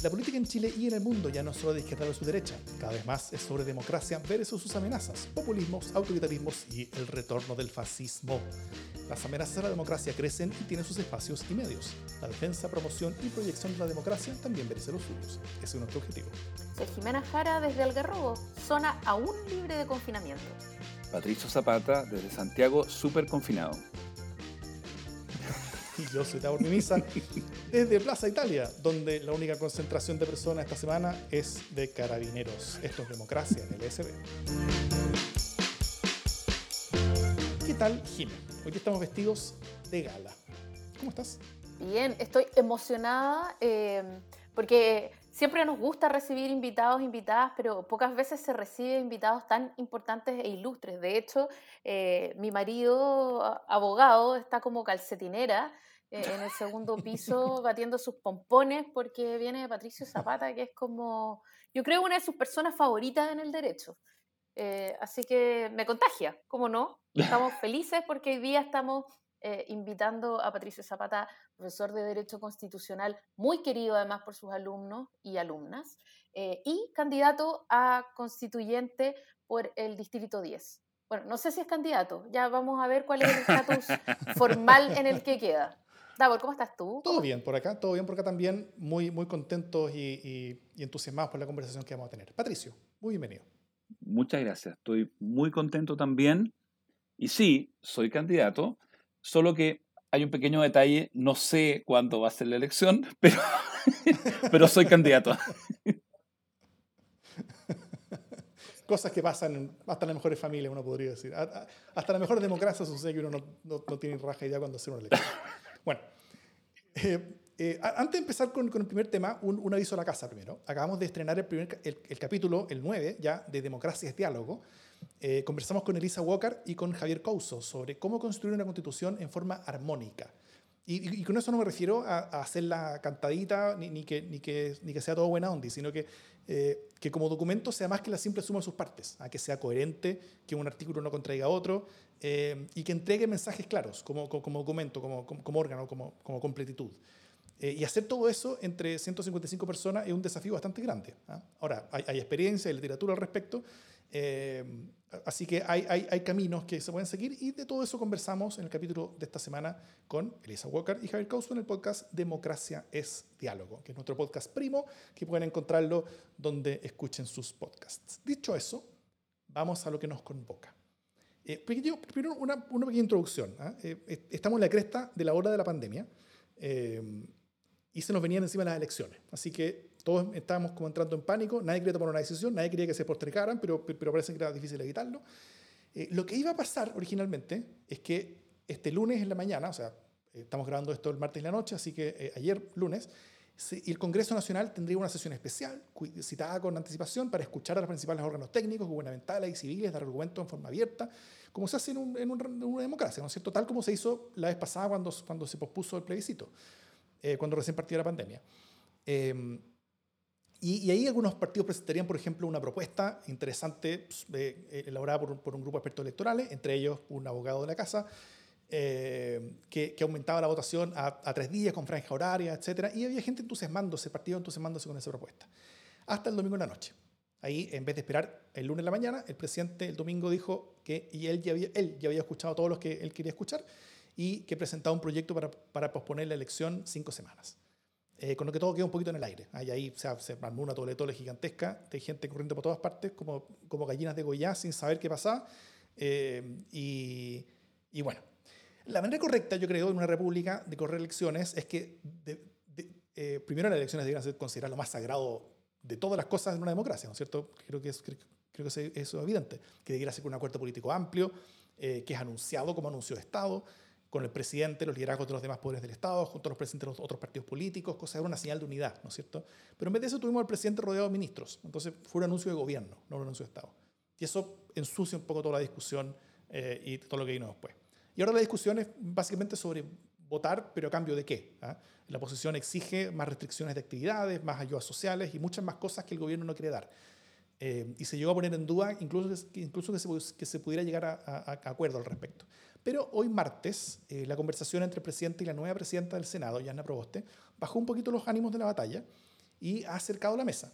La política en Chile y en el mundo ya no es solo de izquierda su derecha, cada vez más es sobre democracia versus sus amenazas, populismos, autoritarismos y el retorno del fascismo. Las amenazas a la democracia crecen y tienen sus espacios y medios. La defensa, promoción y proyección de la democracia también merece los suyos. Ese es nuestro objetivo. Soy Jimena Jara desde Algarrobo, zona aún libre de confinamiento. Patricio Zapata desde Santiago, súper confinado. Y Tabor Mimisa desde Plaza Italia, donde la única concentración de personas esta semana es de carabineros. Esto es democracia en el SB. ¿Qué tal, Jim? Hoy estamos vestidos de gala. ¿Cómo estás? Bien, estoy emocionada eh, porque siempre nos gusta recibir invitados, invitadas, pero pocas veces se recibe invitados tan importantes e ilustres. De hecho, eh, mi marido, abogado, está como calcetinera eh, en el segundo piso batiendo sus pompones porque viene Patricio Zapata, que es como, yo creo, una de sus personas favoritas en el derecho. Eh, así que me contagia, ¿cómo no? Estamos felices porque hoy día estamos eh, invitando a Patricio Zapata, profesor de Derecho Constitucional, muy querido además por sus alumnos y alumnas, y candidato a constituyente por el Distrito 10. Bueno, no sé si es candidato, ya vamos a ver cuál es el estatus formal en el que queda. Davor, ¿cómo estás tú? Todo bien por acá, todo bien por acá también, muy, muy contentos y, entusiasmados por la conversación que vamos a tener. Patricio, muy bienvenido. Muchas gracias, estoy muy contento también. Y sí, soy candidato, solo que hay un pequeño detalle, no sé cuándo va a ser la elección, pero, pero soy candidato. Cosas que pasan hasta en las mejores familias, uno podría decir. Hasta la mejor democracia sucede que uno no, no, no tiene raja idea cuando hace una elección. Bueno, eh, eh, antes de empezar con, el primer tema, un, aviso a la casa primero. Acabamos de estrenar el, primer, el, capítulo, el 9, ya, de Democracia es Diálogo. Eh, conversamos con Elisa Walker y con Javier Couso sobre cómo construir una constitución en forma armónica. Y, con eso no me refiero a, hacer la cantadita ni, ni, que, ni, que, ni que sea todo buena onda, sino que, que como documento sea más que la simple suma de sus partes, a que sea coherente, que un artículo no contraiga a otro, eh, y que entregue mensajes claros como, como, documento, como, como, órgano, como, como completitud. Eh, y hacer todo eso entre 155 personas es un desafío bastante grande. ¿ah? Ahora, hay, hay, experiencia y literatura al respecto, eh, así que hay, hay, hay, caminos que se pueden seguir y de todo eso conversamos en el capítulo de esta semana con Elisa Walker y Javier Causo en el podcast Democracia es Diálogo, que es nuestro podcast primo, que pueden encontrarlo donde escuchen sus podcasts. Dicho eso, vamos a lo que nos convoca. Eh, primero, una, una, pequeña introducción. ¿ah? Eh, estamos en la cresta de la hora de la pandemia eh, y se nos venían encima las elecciones. Así que todos estábamos como entrando en pánico, nadie quería tomar una decisión, nadie quería que se postergaran, pero, pero parece que era difícil evitarlo. lo que iba a pasar originalmente es que este lunes en la mañana, o sea, estamos grabando esto el martes en la noche, así que ayer lunes, el Congreso Nacional tendría una sesión especial, citada con anticipación, para escuchar a los principales órganos técnicos, gubernamentales y civiles, dar argumentos en forma abierta, como se hace en, una democracia, ¿no es cierto? Tal como se hizo la vez pasada cuando, cuando se pospuso el plebiscito, eh, cuando recién partía la pandemia. Em, y, ahí algunos partidos presentarían, por ejemplo, una propuesta interesante pues, eh, elaborada por, por, un grupo de expertos electorales, entre ellos un abogado de la casa, eh, que, aumentaba la votación a, tres días con franja horaria, etc. Y había gente entusiasmándose, partido entusiasmándose con esa propuesta. Hasta el domingo en la noche. Ahí, en vez de esperar el lunes en la mañana, el presidente el domingo dijo que y él, ya había, él ya había escuchado todos los que él quería escuchar y que presentaba un proyecto para, para posponer la elección cinco semanas. Eh, con lo que todo queda un poquito en el aire. Ahí, ahí se, se armó una toletole gigantesca de gente corriendo por todas partes, como, como gallinas de Goya, sin saber qué pasaba. Eh, y, y, bueno, la manera correcta, yo creo, en una república de correr elecciones es que eh, primero las elecciones deberían ser consideradas lo más sagrado de todas las cosas en una democracia, ¿no es cierto? Creo que, es, creo, que eso es evidente, que debería ser con un acuerdo político amplio, eh, que es anunciado como anuncio de Estado, con el presidente, los liderazgos de los demás poderes del Estado, junto a los presidentes de los otros partidos políticos, cosa de una señal de unidad, ¿no es cierto? Pero en vez de eso tuvimos al presidente rodeado de ministros, entonces fue un anuncio de gobierno, no un anuncio de Estado. Y eso ensucia un poco toda la discusión eh, y todo lo que vino después. Y ahora la discusión es básicamente sobre votar, pero a cambio de qué. ¿Ah? La oposición exige más restricciones de actividades, más ayudas sociales y muchas más cosas que el gobierno no quiere dar. Eh, y se llegó a poner en duda incluso, incluso que, se, que se pudiera llegar a, acuerdo al respecto. Pero hoy martes, eh, la conversación entre el presidente y la nueva presidenta del Senado, Yana Proboste, bajó un poquito los ánimos de la batalla y ha acercado la mesa.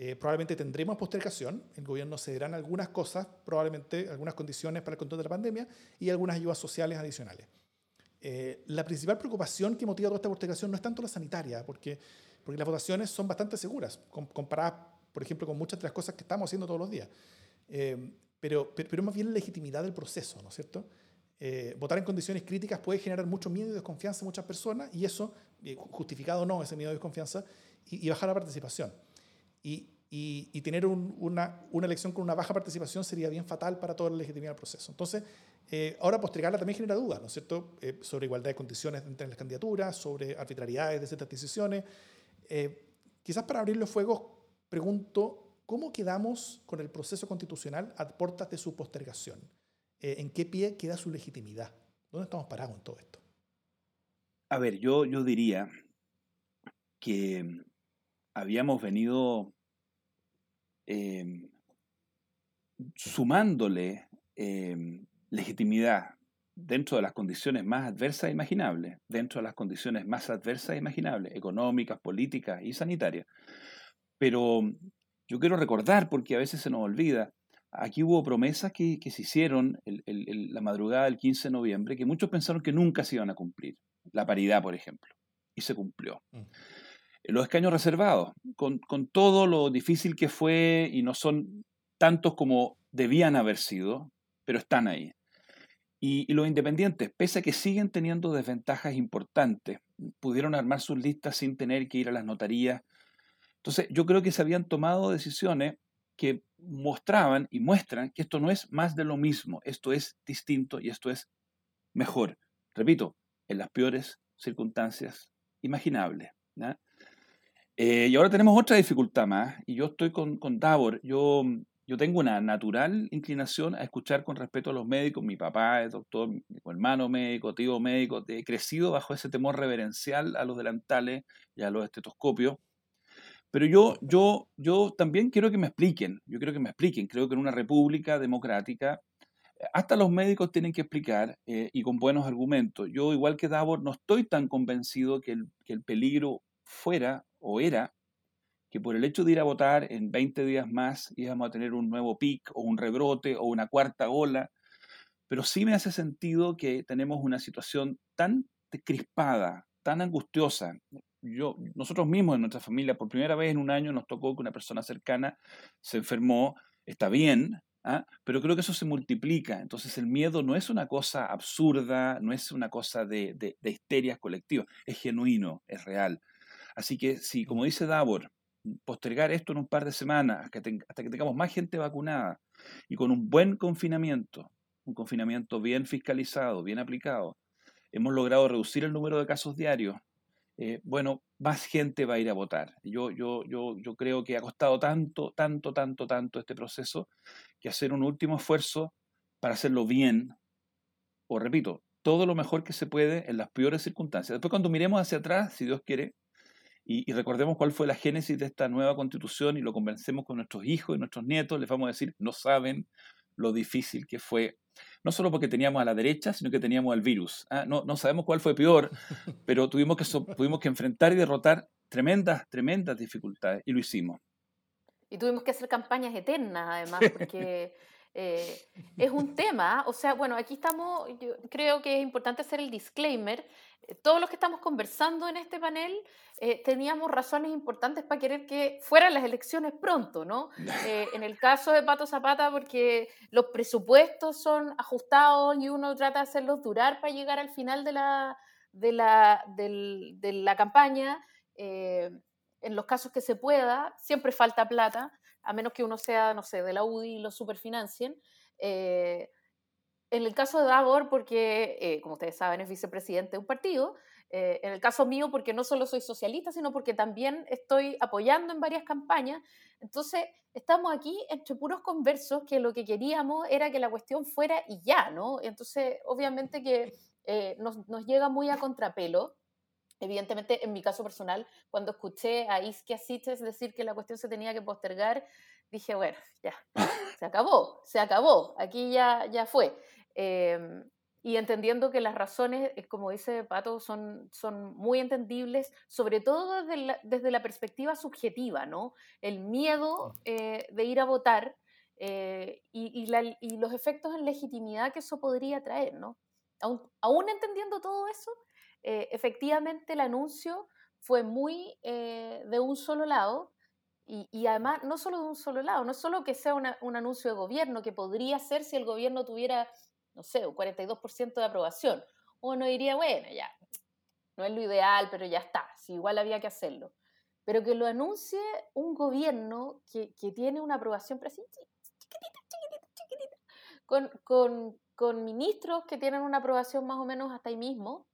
Eh, probablemente tendremos postergación, el gobierno cederá algunas cosas, probablemente algunas condiciones para el control de la pandemia y algunas ayudas sociales adicionales. Eh, la principal preocupación que motiva toda esta postergación no es tanto la sanitaria, porque, porque las votaciones son bastante seguras, comparadas, por ejemplo, con muchas de las cosas que estamos haciendo todos los días. Eh, pero, pero, pero, más bien la legitimidad del proceso, ¿no es cierto? votar en condiciones críticas puede generar mucho miedo y desconfianza en muchas personas, y eso, justificado o no, ese miedo y desconfianza, y, y bajar la participación. Y, y, tener una, una, elección con una baja participación sería bien fatal para toda la legitimidad del proceso. Entonces, eh, ahora postergarla también genera dudas, ¿no es cierto?, eh, sobre igualdad de condiciones entre las candidaturas, sobre arbitrariedades de ciertas decisiones. Eh, quizás para abrir los fuegos, pregunto, ¿cómo quedamos con el proceso constitucional a puertas de su postergación? ¿En qué pie queda su legitimidad? ¿Dónde estamos parados en todo esto? A ver, yo, yo diría que habíamos venido em, sumándole em, legitimidad dentro de las condiciones más adversas imaginables, dentro de las condiciones más adversas imaginables, económicas, políticas y sanitarias. Pero yo quiero recordar, porque a veces se nos olvida, aquí hubo promesas que, se hicieron la madrugada del 15 de noviembre que muchos pensaron que nunca se iban a cumplir. La paridad, por ejemplo, y se cumplió. Mm los escaños reservados, con, todo lo difícil que fue y no son tantos como debían haber sido, pero están ahí. Y, los independientes, pese a que siguen teniendo desventajas importantes, pudieron armar sus listas sin tener que ir a las notarías. Entonces, yo creo que se habían tomado decisiones que mostraban y muestran que esto no es más de lo mismo, esto es distinto y esto es mejor. Repito, en las peores circunstancias imaginables. Eh, y ahora tenemos otra dificultad más, y yo estoy con, con Davor. Yo, yo tengo una natural inclinación a escuchar con respeto a los médicos. Mi papá es doctor, mi hermano médico, tío médico. He crecido bajo ese temor reverencial a los delantales y a los estetoscopios. Pero yo, yo, yo también quiero que me expliquen, yo quiero que me expliquen. Creo que en una república democrática hasta los médicos tienen que explicar eh, y con buenos argumentos. Yo, igual que Davor, no estoy tan convencido que el, que el peligro fuera o era que por el hecho de ir a votar en 20 días más íbamos a tener un nuevo pic o un rebrote o una cuarta ola, pero sí me hace sentido que tenemos una situación tan crispada, tan angustiosa. Yo, nosotros mismos en nuestra familia, por primera vez en un año nos tocó que una persona cercana se enfermó, está bien, ¿ah? pero creo que eso se multiplica. Entonces el miedo no es una cosa absurda, no es una cosa de, de, de histerias colectivas, es genuino, es real. Así que si, como dice Davor, postergar esto en un par de semanas hasta que, tengamos más gente vacunada y con un buen confinamiento, un confinamiento bien fiscalizado, bien aplicado, hemos logrado reducir el número de casos diarios, eh, bueno, más gente va a ir a votar. Yo, yo, yo, yo creo que ha costado tanto, tanto, tanto, tanto este proceso que hacer un último esfuerzo para hacerlo bien, o repito, todo lo mejor que se puede en las peores circunstancias. Después cuando miremos hacia atrás, si Dios quiere, y, recordemos cuál fue la génesis de esta nueva constitución y lo convencemos con nuestros hijos y nuestros nietos, les vamos a decir, no saben lo difícil que fue, no solo porque teníamos a la derecha, sino que teníamos al virus. ¿ah? No, no, sabemos cuál fue peor, pero tuvimos que, tuvimos que enfrentar y derrotar tremendas, tremendas dificultades y lo hicimos. Y tuvimos que hacer campañas eternas, además, porque eh, es un tema, o sea, bueno, aquí estamos, yo creo que es importante hacer el disclaimer todos los que estamos conversando en este panel eh, teníamos razones importantes para querer que fueran las elecciones pronto, ¿no? Eh, en el caso de Pato Zapata, porque los presupuestos son ajustados y uno trata de hacerlos durar para llegar al final de la, de la, de la campaña. Eh, en los casos que se pueda, siempre falta plata, a menos que uno sea, no sé, de la UDI y lo superfinancien en el caso de Davor, porque, eh, como ustedes saben, es vicepresidente de un partido. Eh, en el caso mío, porque no solo soy socialista, sino porque también estoy apoyando en varias campañas. Entonces, estamos aquí entre puros conversos que lo que queríamos era que la cuestión fuera y ya, ¿no? Entonces, obviamente que eh, nos, nos, llega muy a contrapelo. Evidentemente, en mi caso personal, cuando escuché a Iskia Siches decir que la cuestión se tenía que postergar, dije, bueno, ya, se acabó, se acabó, aquí ya, ya fue. Em, y entendiendo que las razones, eh, como dice Pato, son, son muy entendibles, sobre todo desde la, desde la perspectiva subjetiva, ¿no? El miedo eh, de ir a votar eh, y, y, los efectos en legitimidad que eso podría traer, ¿no? Aún, aún entendiendo todo eso, efectivamente el anuncio fue muy de un solo lado y, y, además no solo de un solo lado, no solo que sea un anuncio de gobierno, que podría ser si el gobierno tuviera no sé, un 42% de aprobación. Uno diría, bueno, ya, no es lo ideal, pero ya está, si igual había que hacerlo. Pero que lo anuncie un gobierno que, que tiene una aprobación chiquitita, chiquitita, chiquitita, con, con, con ministros que tienen una aprobación más o menos hasta ahí mismo,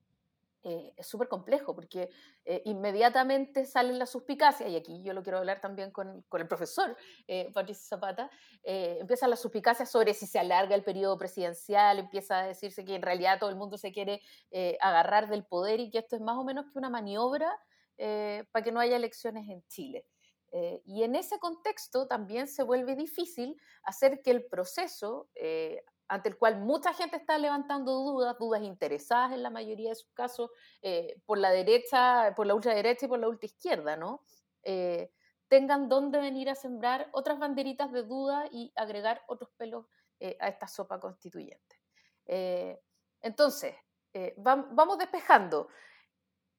eh, es súper complejo porque eh, inmediatamente salen las suspicacias, y aquí yo lo quiero hablar también con, con el profesor eh, Patricio Zapata, eh, empiezan las suspicacias sobre si se alarga el periodo presidencial, empieza a decirse que en realidad todo el mundo se quiere agarrar del poder y que esto es más o menos que una maniobra para que no haya elecciones en Chile. y en ese contexto también se vuelve difícil hacer que el proceso ante el cual mucha gente está levantando dudas, dudas interesadas en la mayoría de sus casos, eh, por la derecha, por la ultraderecha y por la ultraizquierda, ¿no? Eh, tengan dónde venir a sembrar otras banderitas de duda y agregar otros pelos eh, a esta sopa constituyente. entonces, vamos despejando.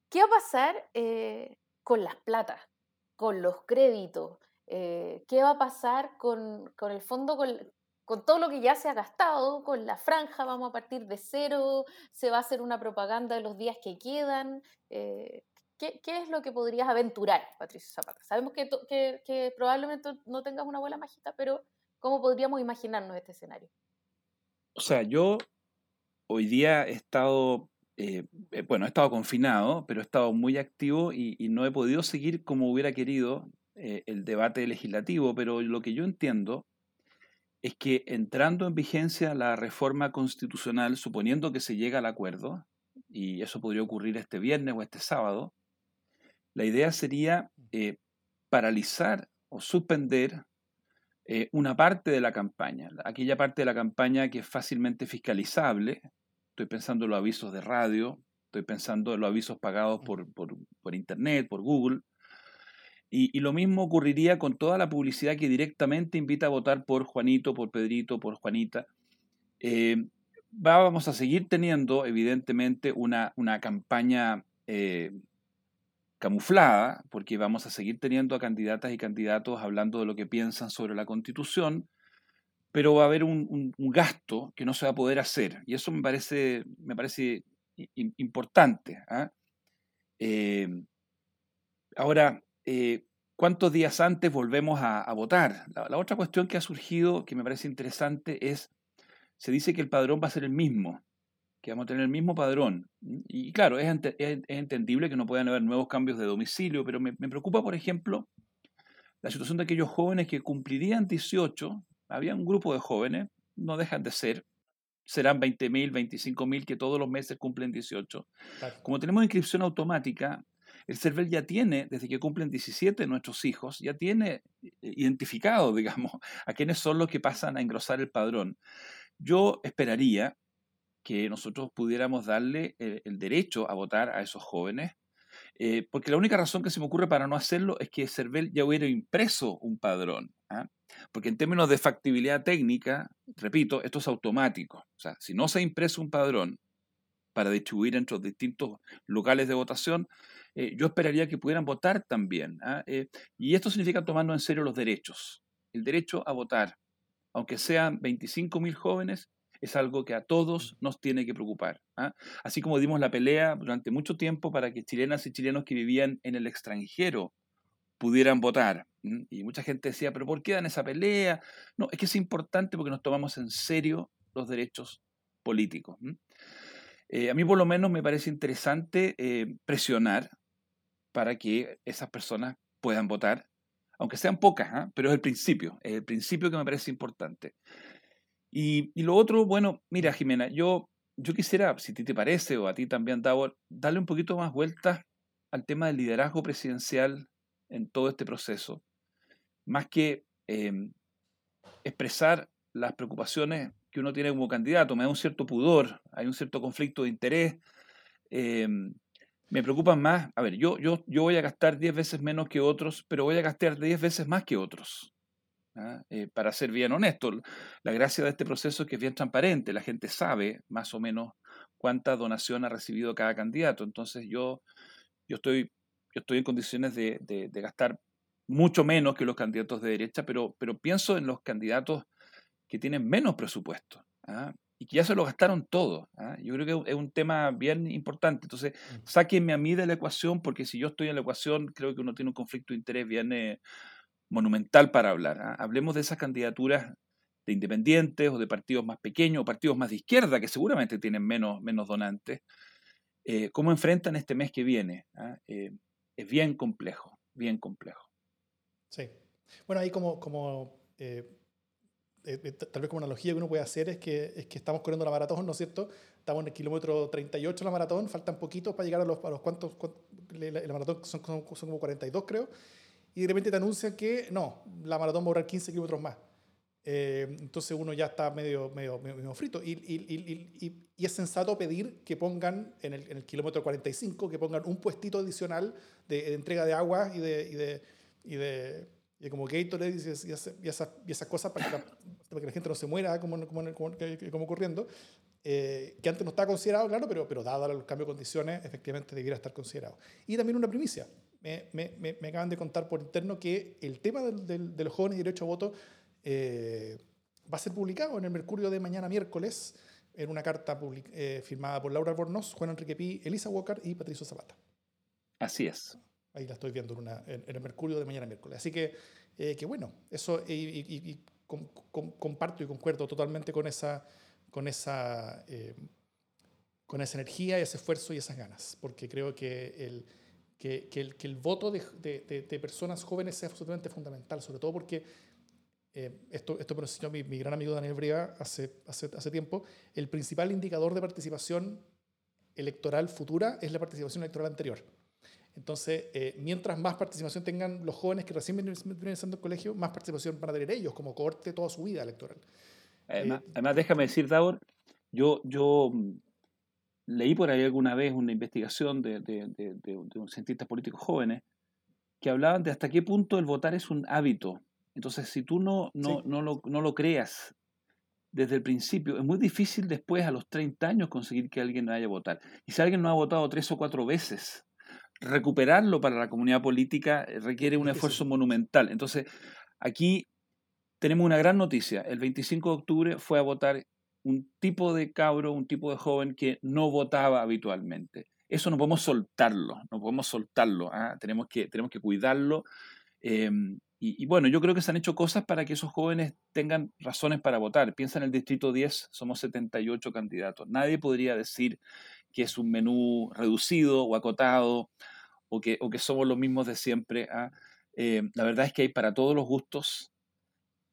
¿Qué va a pasar con las platas, con los créditos? ¿Qué va a pasar con, con el fondo, con, con todo lo que ya se ha gastado, con la franja vamos a partir de cero, se va a hacer una propaganda de los días que quedan. Eh, ¿qué, es lo que podrías aventurar, Patricio Zapata? Sabemos que, que, probablemente no tengas una bola mágica, pero ¿cómo podríamos imaginarnos este escenario? O sea, yo hoy día he estado, eh, eh, bueno, he estado confinado, pero he estado muy activo y, no he podido seguir como hubiera querido el debate legislativo, pero lo que yo entiendo es que entrando en vigencia la reforma constitucional, suponiendo que se llega al acuerdo, y eso podría ocurrir este viernes o este sábado, la idea sería eh, paralizar o suspender eh, una parte de la campaña, aquella parte de la campaña que es fácilmente fiscalizable. Estoy pensando en los avisos de radio, estoy pensando en los avisos pagados por, por Internet, por Google, y, lo mismo ocurriría con toda la publicidad que directamente invita a votar por Juanito, por Pedrito, por Juanita. Eh, vamos a seguir teniendo, evidentemente, una, una campaña eh, camuflada, porque vamos a seguir teniendo a candidatas y candidatos hablando de lo que piensan sobre la Constitución, pero va a haber un, gasto que no se va a poder hacer. Y eso me parece, me parece importante. ¿ah? Eh, ahora, eh, cuántos días antes volvemos a, votar. La, otra cuestión que ha surgido, que me parece interesante, es, se dice que el padrón va a ser el mismo, que vamos a tener el mismo padrón. Y claro, es, entendible que no puedan haber nuevos cambios de domicilio, pero me, preocupa, por ejemplo, la situación de aquellos jóvenes que cumplirían 18, había un grupo de jóvenes, no dejan de ser, serán 20.000, 25.000 que todos los meses cumplen 18. Como tenemos inscripción automática, el CERVEL ya tiene, desde que cumplen 17 nuestros hijos, ya tiene eh, identificado, digamos, a quiénes son los que pasan a engrosar el padrón. Yo esperaría que nosotros pudiéramos darle el, derecho a votar a esos jóvenes, eh, porque la única razón que se me ocurre para no hacerlo es que CERVEL ya hubiera impreso un padrón. ¿ah? Porque en términos de factibilidad técnica, repito, esto es automático. O sea, si no se ha impreso un padrón para distribuir entre los distintos locales de votación, eh, yo esperaría que pudieran votar también. ¿ah? Eh, y esto significa tomando en serio los derechos. El derecho a votar, aunque sean 25.000 jóvenes, es algo que a todos nos tiene que preocupar. ¿ah? Así como dimos la pelea durante mucho tiempo para que chilenas y chilenos que vivían en el extranjero pudieran votar. Y mucha gente decía, pero ¿por qué dan esa pelea? No, es que es importante porque nos tomamos en serio los derechos políticos. Eh, a mí por lo menos me parece interesante presionar para que esas personas puedan votar, aunque sean pocas, ¿ah? pero es el principio, es el principio que me parece importante. Y, lo otro, bueno, mira Jimena, yo, yo quisiera, si a ti te parece, o a ti también, Davor, darle un poquito más vuelta al tema del liderazgo presidencial en todo este proceso, más que em, expresar las preocupaciones que uno tiene como candidato, me da un cierto pudor, hay un cierto conflicto de interés. Em, me preocupan más, a ver, yo, yo, yo voy a gastar 10 veces menos que otros, pero voy a gastar 10 veces más que otros. ¿ah? Eh, para ser bien honesto, la gracia de este proceso es que es bien transparente, la gente sabe más o menos cuánta donación ha recibido cada candidato. Entonces yo, yo, estoy, yo estoy en condiciones de, de, gastar mucho menos que los candidatos de derecha, pero, pero pienso en los candidatos que tienen menos presupuesto. ¿ah? y que ya se lo gastaron todo. ¿ah? Yo creo que es un tema bien importante. Entonces, sáquenme a mí de la ecuación, porque si yo estoy en la ecuación, creo que uno tiene un conflicto de interés bien eh, monumental para hablar. ¿ah? Hablemos de esas candidaturas de independientes o de partidos más pequeños o partidos más de izquierda, que seguramente tienen menos, menos donantes. Eh, ¿Cómo enfrentan este mes que viene? Eh, es bien complejo, bien complejo. Sí. Bueno, ahí como, como eh, eh, tal vez como analogía que uno puede hacer es que, es que estamos corriendo la maratón, ¿no es cierto? Estamos en el kilómetro 38 de la maratón, faltan poquitos para llegar a los, a los cuantos, la, maratón son, son, como 42 creo, y de repente te anuncian que no, la maratón va a durar 15 kilómetros más. Eh, entonces uno ya está medio, medio, medio frito. Y, y, y, y, es sensato pedir que pongan en el, en el, kilómetro 45, que pongan un puestito adicional de, de entrega de agua y de, y de y como Gatorade y, y, y, esas, y cosas para que, la, para que, la, gente no se muera como, como, como, como ocurriendo, eh, que antes no estaba considerado, claro, pero, pero dado el cambio de condiciones, efectivamente debiera estar considerado. Y también una primicia. Me, me, me, acaban de contar por interno que el tema del, de los jóvenes y derecho a voto eh, va a ser publicado en el Mercurio de mañana miércoles en una carta eh, firmada por Laura Bornos, Juan Enrique Pi, Elisa Walker y Patricio Zapata. Así es. Ahí la estoy viendo en, el Mercurio de mañana miércoles. Así que, eh, que bueno, eso y, comparto y concuerdo totalmente con esa, con, esa, eh, con esa energía, ese esfuerzo y esas ganas, porque creo que el, que, el, que el voto de, personas jóvenes es absolutamente fundamental, sobre todo porque eh, esto, esto me lo enseñó mi, mi, gran amigo Daniel Briga hace, hace, hace tiempo, el principal indicador de participación electoral futura es la participación electoral anterior. Entonces, eh, mientras más participación tengan los jóvenes que recién vienen, empezando el colegio, más participación van a tener ellos como corte toda su vida electoral. Además, eh, además déjame decir, Daur, yo, yo mm, leí por ahí alguna vez una investigación de, de, de, de, de cientistas políticos jóvenes que hablaban de hasta qué punto el votar es un hábito. Entonces, si tú no, no, sí. no, lo, no lo creas desde el principio, es muy difícil después, a los 30 años, conseguir que alguien vaya a votar. Y si alguien no ha votado tres o cuatro veces, recuperarlo para la comunidad política eh, requiere un esfuerzo monumental. Entonces, aquí tenemos una gran noticia. El 25 de octubre fue a votar un tipo de cabro, un tipo de joven que no votaba habitualmente. Eso no podemos soltarlo, no podemos soltarlo. ¿ah? Tenemos, que, tenemos que cuidarlo. Eh, y, y, bueno, yo creo que se han hecho cosas para que esos jóvenes tengan razones para votar. Piensa en el Distrito 10, somos 78 candidatos. Nadie podría decir que es un menú reducido o acotado o que, o que somos los mismos de siempre. ¿ah? Eh, la verdad es que hay para todos los gustos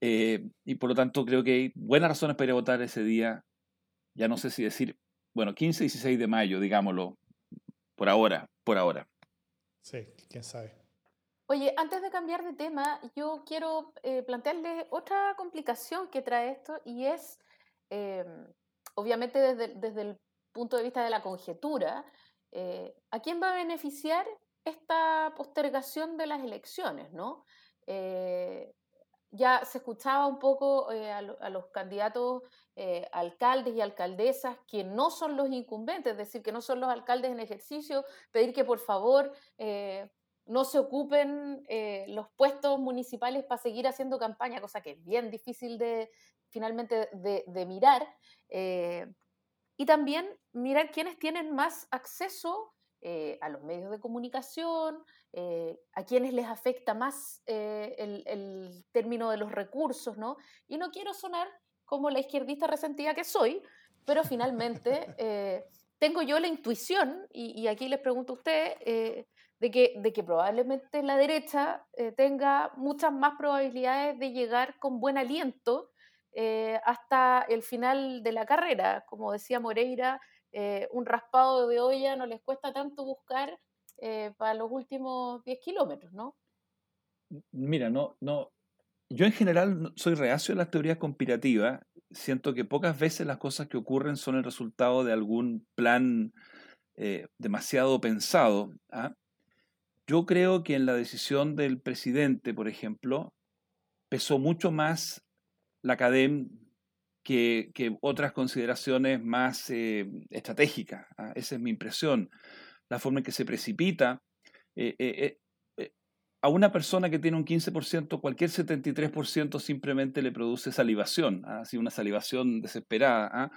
eh, y por lo tanto creo que hay buenas razones para ir a votar ese día. Ya no sé si decir, bueno, 15 y 16 de mayo, digámoslo, por ahora, por ahora. Sí, quién sabe. Oye, antes de cambiar de tema, yo quiero eh, plantearles otra complicación que trae esto y es, eh, obviamente desde, desde el punto de vista de la conjetura, eh, ¿a quién va a beneficiar esta postergación de las elecciones? ¿no? Eh, ya se escuchaba un poco eh, a, los candidatos alcaldes y alcaldesas que no son los incumbentes, es decir, que no son los alcaldes en ejercicio, pedir que por favor no se ocupen los puestos municipales para seguir haciendo campaña, cosa que es bien difícil de finalmente de mirar. Y también mirar quiénes tienen más acceso eh, a los medios de comunicación, eh, a quienes les afecta más eh, el, el, término de los recursos, ¿no? Y no quiero sonar como la izquierdista resentida que soy, pero finalmente eh, tengo yo la intuición, y, y, aquí les pregunto a usted, de, que, de que probablemente la derecha tenga muchas más probabilidades de llegar con buen aliento eh, hasta el final de la carrera. Como decía Moreira, eh, un raspado de olla no les cuesta tanto buscar eh, para los últimos 10 kilómetros, ¿no? Mira, no, no. Yo en general soy reacio a las teorías conspirativas. siento que pocas veces las cosas que ocurren son el resultado de algún plan eh, demasiado pensado. ¿ah? Yo creo que en la decisión del presidente, por ejemplo, pesó mucho más la academia que, otras consideraciones más eh, estratégicas. ¿ah? Esa es mi impresión. La forma en que se precipita. Eh, a una persona que tiene un 15%, cualquier 73% simplemente le produce salivación, ¿ah? así una salivación desesperada, ¿ah?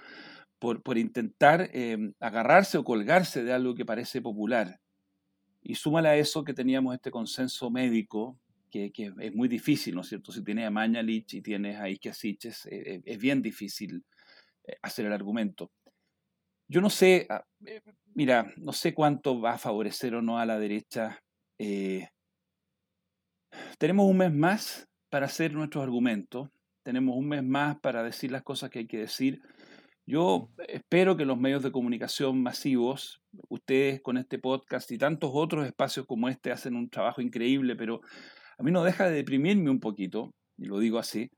por, por, intentar em, agarrarse o colgarse de algo que parece popular. Y súmale a eso que teníamos este consenso médico, que, es muy difícil, ¿no es cierto? Si tienes a Mañalich y tienes a Ike Siches, eh, eh, es bien difícil eh, hacer el argumento. Yo no sé, ah, mira, no sé cuánto va a favorecer o no a la derecha tenemos un mes más para hacer nuestros argumentos, tenemos un mes más para decir las cosas que hay que decir. Yo espero que los medios de comunicación masivos, ustedes con este podcast y tantos otros espacios como este hacen un trabajo increíble, pero a mí no deja de deprimirme un poquito, y lo digo así,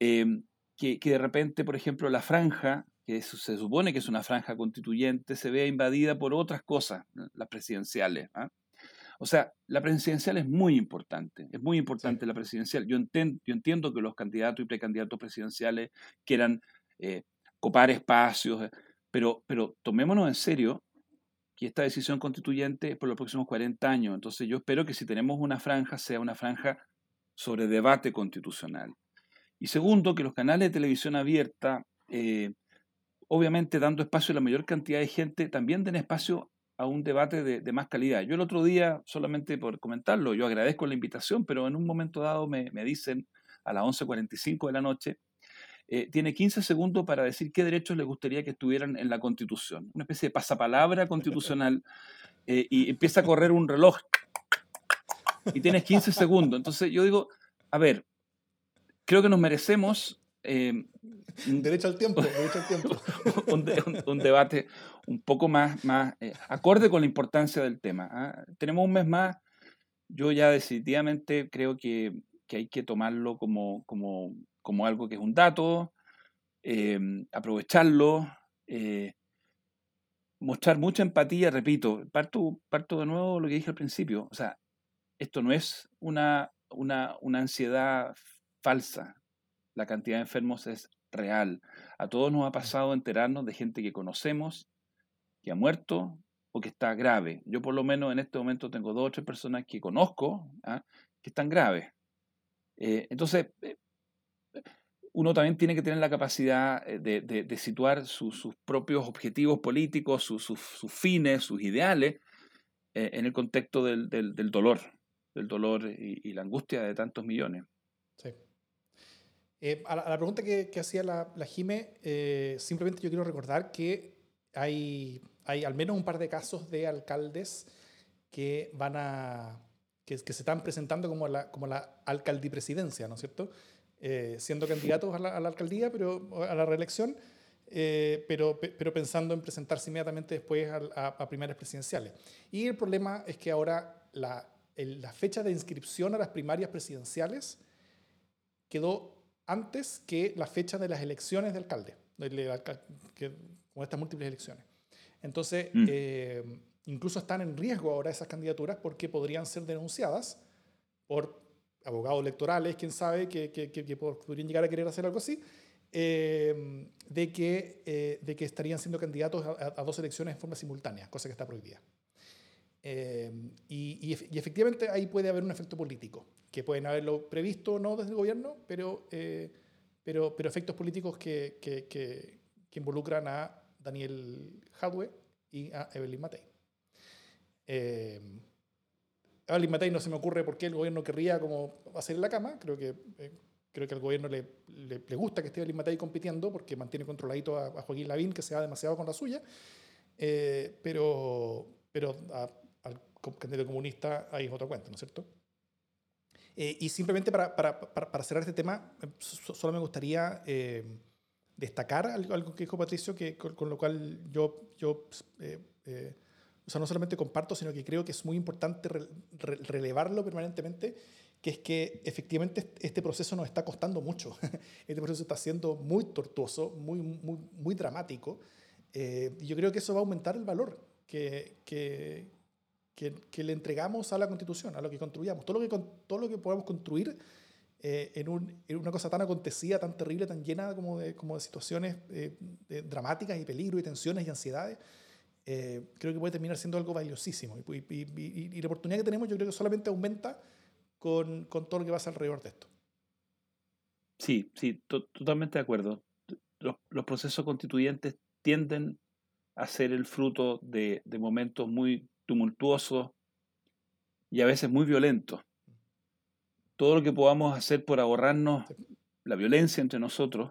em, que, de repente, por ejemplo, la franja, que se supone que es una franja constituyente, se vea invadida por otras cosas, las presidenciales. ¿ah? O sea, la presidencial es muy importante, es muy importante la presidencial. Yo, yo, entiendo que los candidatos y precandidatos presidenciales quieran eh, copar espacios, eh, pero, pero tomémonos en serio que esta decisión constituyente es por los próximos 40 años. Entonces yo espero que si tenemos una franja, sea una franja sobre debate constitucional. Y segundo, que los canales de televisión abierta, eh, obviamente dando espacio a la mayor cantidad de gente, también den espacio a un debate de, más calidad. Yo el otro día, solamente por comentarlo, yo agradezco la invitación, pero en un momento dado me, dicen a las 11.45 de la noche, eh, tiene 15 segundos para decir qué derechos le gustaría que estuvieran en la Constitución. Una especie de pasapalabra constitucional eh, y empieza a correr un reloj y tienes 15 segundos. Entonces yo digo, a ver, creo que nos merecemos eh, derecho al tiempo, derecho al tiempo. un, debate un poco más, más eh, acorde con la importancia del tema. ¿ah? Tenemos un mes más. Yo ya definitivamente creo que, que hay que tomarlo como, como, como, algo que es un dato, eh, aprovecharlo, mostrar mucha empatía. Repito, parto, parto de nuevo lo que dije al principio. O sea, esto no es una, una, una ansiedad falsa la cantidad de enfermos es real. A todos nos ha pasado enterarnos de gente que conocemos, que ha muerto o que está grave. Yo por lo menos en este momento tengo dos o tres personas que conozco ¿ah? que están graves. Eh, entonces, eh, uno también tiene que tener la capacidad eh, de, situar sus propios objetivos políticos, sus fines, sus ideales, en el contexto del, dolor, del dolor y la angustia de tantos millones. Eh, a, la, pregunta que, hacía la, la Jime, eh, simplemente yo quiero recordar que hay, hay al menos un par de casos de alcaldes que van a que, se están presentando como la, como la alcaldipresidencia, ¿no es cierto? Eh, siendo candidatos a la, alcaldía, pero a la reelección, pero, pero pensando en presentarse inmediatamente después a, a, primarias presidenciales. Y el problema es que ahora la, la fecha de inscripción a las primarias presidenciales quedó antes que la fecha de las elecciones de alcalde, con estas múltiples elecciones. Entonces, mm. eh, incluso están en riesgo ahora esas candidaturas porque podrían ser denunciadas por abogados electorales, quién sabe, que, podrían llegar a querer hacer algo así, eh, de, que, eh, de que estarían siendo candidatos a, dos elecciones en forma simultánea, cosa que está prohibida. y, y, efectivamente ahí puede haber un efecto político que pueden haberlo previsto o no desde el gobierno, pero, eh, pero, pero efectos políticos que, que, involucran a Daniel Hadwe y a Evelyn Matei. Evelyn Matei no se me ocurre por qué el gobierno querría como hacer la cama, creo que, eh, creo que al gobierno le, le, gusta que esté Evelyn Matei compitiendo porque mantiene controladito a, Joaquín Lavín, que se va demasiado con la suya, eh, pero, pero al candidato comunista ahí es otra cuenta, ¿no es cierto? Eh, y simplemente para, para, para, cerrar este tema, solo me gustaría eh, destacar algo, que dijo Patricio, que, con, lo cual yo, yo o sea, no solamente comparto, sino que creo que es muy importante relevarlo permanentemente, que es que efectivamente este proceso nos está costando mucho. Este proceso está siendo muy tortuoso, muy, muy, muy dramático. Eh, y yo creo que eso va a aumentar el valor que, que, que, le entregamos a la Constitución, a lo que construyamos. Todo lo que, todo lo que podamos construir eh, en, un, en, una cosa tan acontecida, tan terrible, tan llena como de, como de situaciones eh, dramáticas y peligro y tensiones y ansiedades, creo que puede terminar siendo algo valiosísimo. Y, y, la oportunidad que tenemos yo creo que solamente aumenta con, con todo lo que pasa alrededor de esto. Sí, sí, totalmente de acuerdo. Los, los, procesos constituyentes tienden a ser el fruto de, de, momentos muy tumultuosos y a veces muy violentos. Todo lo que podamos hacer por ahorrarnos la violencia entre nosotros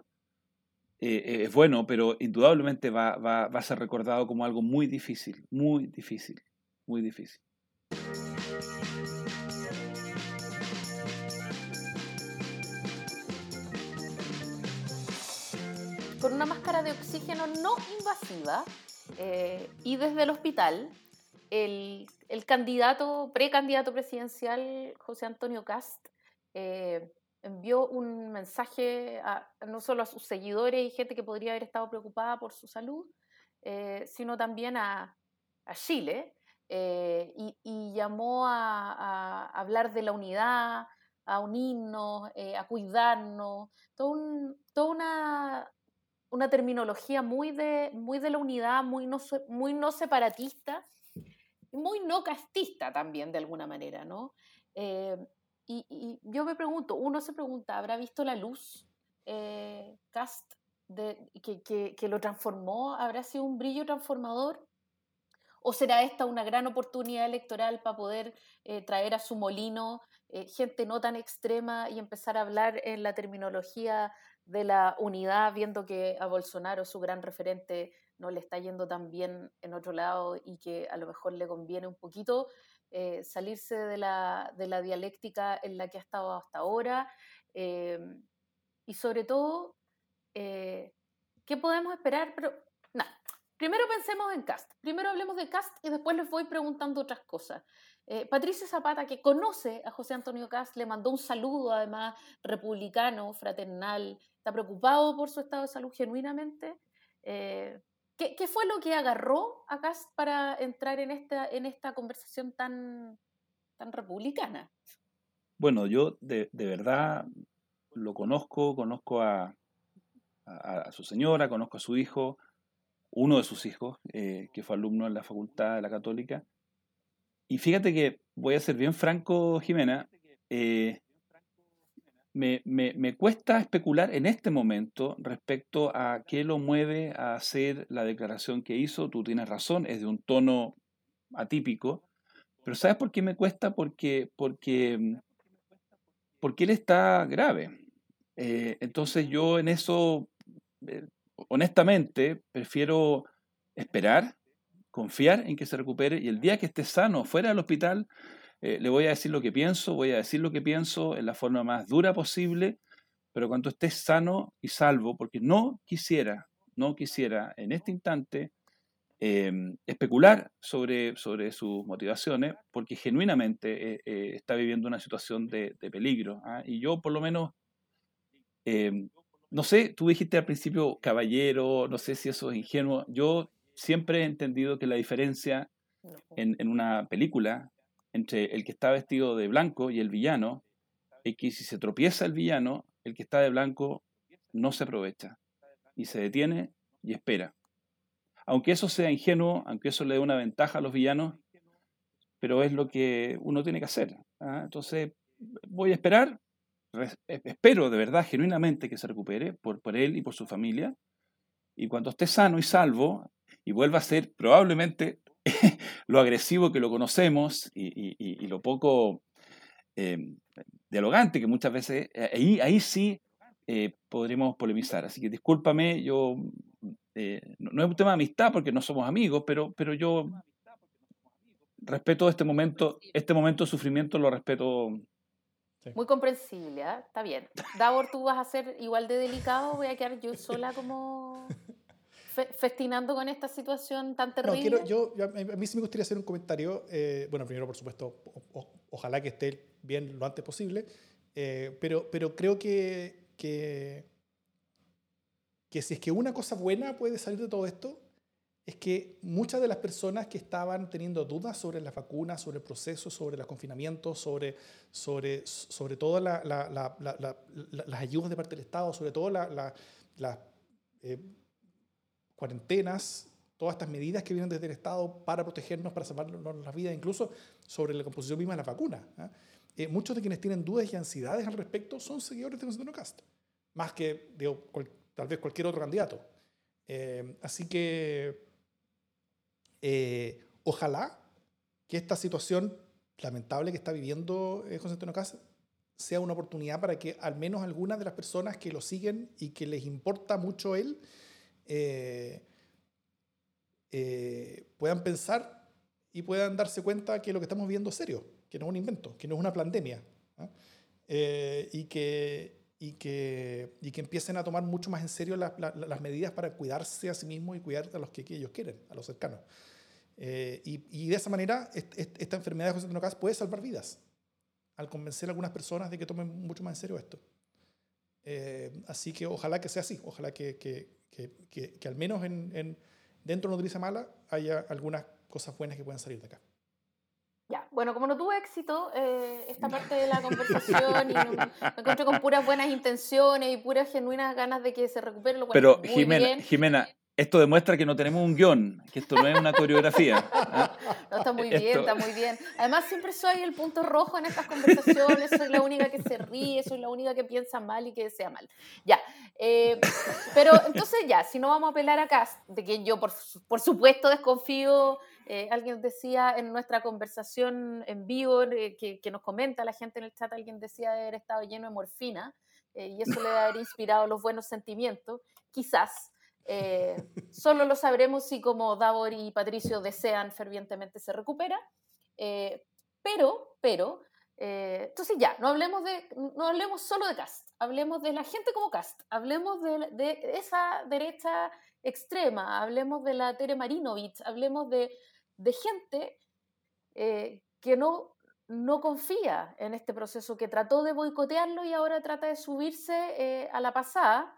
eh, es bueno, pero indudablemente va, va, va a ser recordado como algo muy difícil, muy difícil, muy difícil. con una máscara de oxígeno no invasiva eh, y desde el hospital el, el candidato, precandidato presidencial José Antonio Cast eh, envió un mensaje no solo a sus seguidores y gente que podría haber estado preocupada por su salud, eh, sino también a, a Chile y, y, llamó a, a, hablar de la unidad, a unirnos, a cuidarnos, todo un, toda una una terminología muy de, muy de la unidad, muy no, muy no separatista, muy no castista también de alguna manera, ¿no? Eh, y, yo me pregunto, uno se pregunta, ¿habrá visto la luz eh, Cast de, que, que, lo transformó? ¿Habrá sido un brillo transformador? ¿O será esta una gran oportunidad electoral para poder eh, traer a su molino gente no tan extrema y empezar a hablar en la terminología de la unidad, viendo que a Bolsonaro, su gran referente, no le está yendo tan bien en otro lado y que a lo mejor le conviene un poquito eh, salirse de la, de la, dialéctica en la que ha estado hasta ahora. Eh, y sobre todo, eh, ¿qué podemos esperar? Pero, nada, primero pensemos en Cast. Primero hablemos de Cast y después les voy preguntando otras cosas. Patricia Zapata, que conoce a José Antonio Cast, le mandó un saludo, además, republicano, fraternal, preocupado por su estado de salud genuinamente. Eh, ¿qué, fue lo que agarró a Cast para entrar en esta, en esta conversación tan, tan republicana? Bueno, yo de, verdad lo conozco, conozco a, a, su señora, conozco a su hijo, uno de sus hijos, eh, que fue alumno en la Facultad de la Católica. Y fíjate que voy a ser bien franco, Jimena, eh, me, cuesta especular en este momento respecto a qué lo mueve a hacer la declaración que hizo. Tú tienes razón, es de un tono atípico. Pero ¿sabes por qué me cuesta? Porque, porque, porque él está grave. Eh, entonces yo en eso, eh, honestamente, prefiero esperar, confiar en que se recupere y el día que esté sano fuera del hospital, eh, le voy a decir lo que pienso, voy a decir lo que pienso en la forma más dura posible, pero cuando esté sano y salvo, porque no quisiera, no quisiera en este instante em, especular sobre, sobre sus motivaciones, porque genuinamente eh, eh, está viviendo una situación de, peligro. ¿ah? Y yo por lo menos, em, no sé, tú dijiste al principio caballero, no sé si eso es ingenuo, yo siempre he entendido que la diferencia en, en una película entre el que está vestido de blanco y el villano es que si se tropieza el villano, el que está de blanco no se aprovecha y se detiene y espera. Aunque eso sea ingenuo, aunque eso le dé una ventaja a los villanos, pero es lo que uno tiene que hacer. ¿ah? Entonces, voy a esperar, espero de verdad, genuinamente que se recupere por, por él y por su familia, y cuando esté sano y salvo, y vuelva a ser probablemente lo agresivo que lo conocemos y, lo poco eh, dialogante que muchas veces, eh, ahí, ahí sí eh, podremos polemizar. Así que discúlpame, yo no, es un tema de amistad porque no somos amigos, pero, pero yo respeto este momento, este momento de sufrimiento lo respeto. Muy comprensible, está bien. Davor, tú vas a ser igual de delicado, voy a quedar yo sola como festinando con esta situación tan terrible? No, quiero, yo, a mí sí me gustaría hacer un comentario. Eh, bueno, primero, por supuesto, ojalá que esté bien lo antes posible, eh, pero, pero creo que, que, que si es que una cosa buena puede salir de todo esto, es que muchas de las personas que estaban teniendo dudas sobre las vacunas, sobre el proceso, sobre los confinamientos, sobre, sobre, sobre todo la, la, la, las ayudas de parte del Estado, sobre todo las eh, cuarentenas, todas estas medidas que vienen desde el Estado para protegernos, para salvarnos las vidas, incluso sobre la composición misma de las vacunas. ¿ah? Eh, muchos de quienes tienen dudas y ansiedades al respecto son seguidores de Constantino Cast, más que digo, tal vez cualquier otro candidato. Eh, así que eh, ojalá que esta situación lamentable que está viviendo José Antonio Cast sea una oportunidad para que al menos algunas de las personas que lo siguen y que les importa mucho él, eh, puedan pensar y puedan darse cuenta que lo que estamos viendo es serio, que no es un invento, que no es una pandemia, ¿ah? eh, y, que, y, que, y que empiecen a tomar mucho más en serio las medidas para cuidarse a sí mismos y cuidar a los que, ellos quieren, a los cercanos. Eh, y, y, de esa manera, esta enfermedad de José Antonio puede salvar vidas, al convencer a algunas personas de que tomen mucho más en serio esto. así que ojalá que sea así, ojalá que, que, que al menos en dentro de noticia mala haya algunas cosas buenas que puedan salir de acá. Ya, bueno, como no tuve éxito eh, esta parte de la conversación y me encontré con puras buenas intenciones y puras genuinas ganas de que se recupere lo cual Pero Jimena, Jimena, esto demuestra que no tenemos un guion, que esto no es una coreografía. ¿ah? No, está muy bien, está muy bien. Además, siempre soy el punto rojo en estas conversaciones, soy la única que se ríe, soy la única que piensa mal y que desea mal. Ya, eh, pero entonces ya, si no vamos a apelar acá, de que yo por, por supuesto desconfío, eh, alguien decía en nuestra conversación en vivo, eh, que, que, nos comenta la gente en el chat, alguien decía de haber estado lleno de morfina, y eso le ha inspirado los buenos sentimientos, quizás. Eh, solo lo sabremos si como Davor y Patricio desean fervientemente se recupera. Eh, pero, pero, eh, entonces ya, no hablemos, de, no hablemos solo de Cast, hablemos de la gente como Cast, hablemos de, esa derecha extrema, hablemos de la Tere Marinovich, hablemos de, de gente que no, no confía en este proceso, que trató de boicotearlo y ahora trata de subirse a la pasada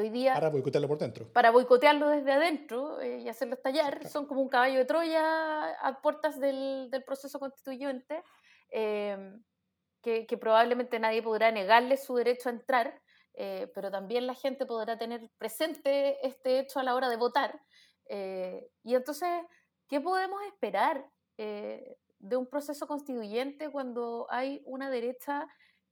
hoy día... Para boicotearlo por dentro. Para boicotearlo desde adentro eh, y hacerlo estallar. Son como un caballo de Troya a puertas del, del proceso constituyente, em, que, que, probablemente nadie podrá negarle su derecho a entrar, eh, pero también la gente podrá tener presente este hecho a la hora de votar. Eh, y entonces, ¿qué podemos esperar de un proceso constituyente cuando hay una derecha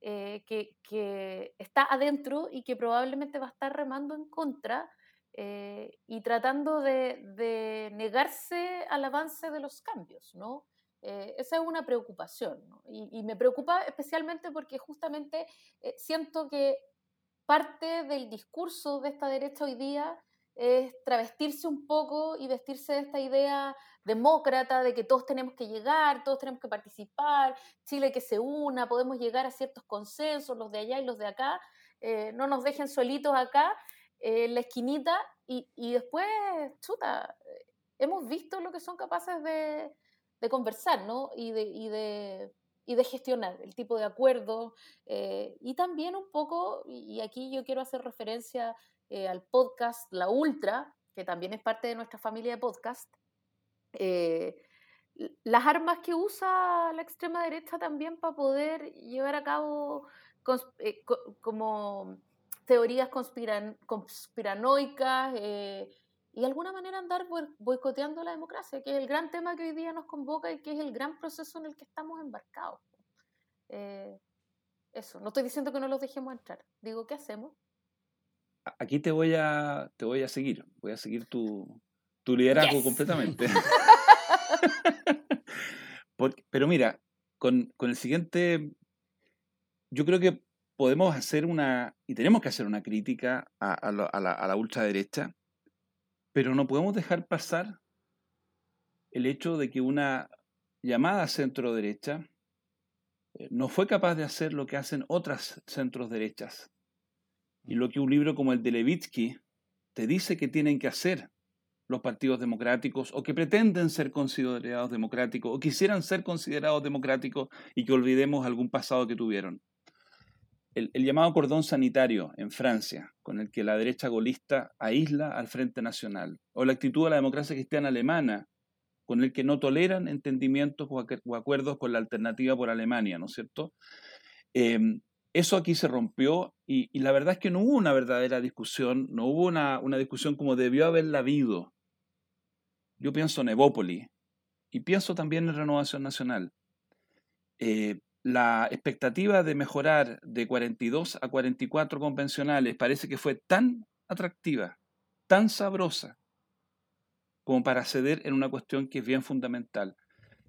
eh, que, está adentro y que probablemente va a estar remando en contra eh, y tratando de, negarse al avance de los cambios, ¿no? Eh, esa es una preocupación, y, me preocupa especialmente porque justamente siento que parte del discurso de esta derecha hoy día es travestirse un poco y vestirse de esta idea demócrata de que todos tenemos que llegar, todos tenemos que participar, Chile que se una, podemos llegar a ciertos consensos, los de allá y los de acá, eh, no nos dejen solitos acá eh, en la esquinita y, después, chuta, hemos visto lo que son capaces de, conversar, ¿no? Y de, y de, y de gestionar el tipo de acuerdo eh, y también un poco, y aquí yo quiero hacer referencia al podcast La Ultra, que también es parte de nuestra familia de podcast, eh, las armas que usa la extrema derecha también para poder llevar a cabo eh, como teorías conspiranoicas eh, y de alguna manera andar boicoteando la democracia, que es el gran tema que hoy día nos convoca y que es el gran proceso en el que estamos embarcados. eso, no estoy diciendo que no los dejemos entrar, digo, ¿qué hacemos? Aquí te voy a, te voy a seguir, voy a seguir tu, tu liderazgo completamente. pero mira, con, el siguiente, yo creo que podemos hacer una, y tenemos que hacer una crítica a, la, a la ultraderecha, pero no podemos dejar pasar el hecho de que una llamada centro derecha eh, no fue capaz de hacer lo que hacen otras centros derechas. Y lo que un libro como el de Levitsky te dice que tienen que hacer los partidos democráticos o que pretenden ser considerados democráticos o quisieran ser considerados democráticos y que olvidemos algún pasado que tuvieron. El, llamado cordón sanitario en Francia, con el que la derecha golista aísla al Frente Nacional, o la actitud de la democracia cristiana alemana, con el que no toleran entendimientos o, acuerdos con la alternativa por Alemania, ¿no es cierto? Em, eso aquí se rompió y, la verdad es que no hubo una verdadera discusión, no hubo una, una discusión como debió haberla habido yo pienso en Evópoli y pienso también en Renovación Nacional. Eh, la expectativa de mejorar de 42 a 44 convencionales parece que fue tan atractiva, tan sabrosa, como para ceder en una cuestión que es bien fundamental.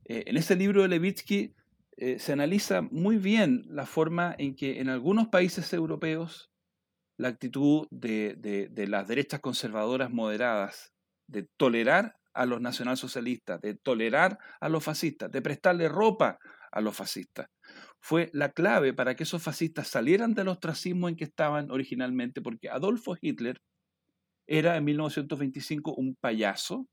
Eh, en ese libro de Levitsky eh, se analiza muy bien la forma en que en algunos países europeos la actitud de, de las derechas conservadoras moderadas de tolerar a los nacionalsocialistas, de tolerar a los fascistas, de prestarle ropa a los fascistas. Fue la clave para que esos fascistas salieran del ostracismo en que estaban originalmente, porque Adolfo Hitler era en 1925 un payaso,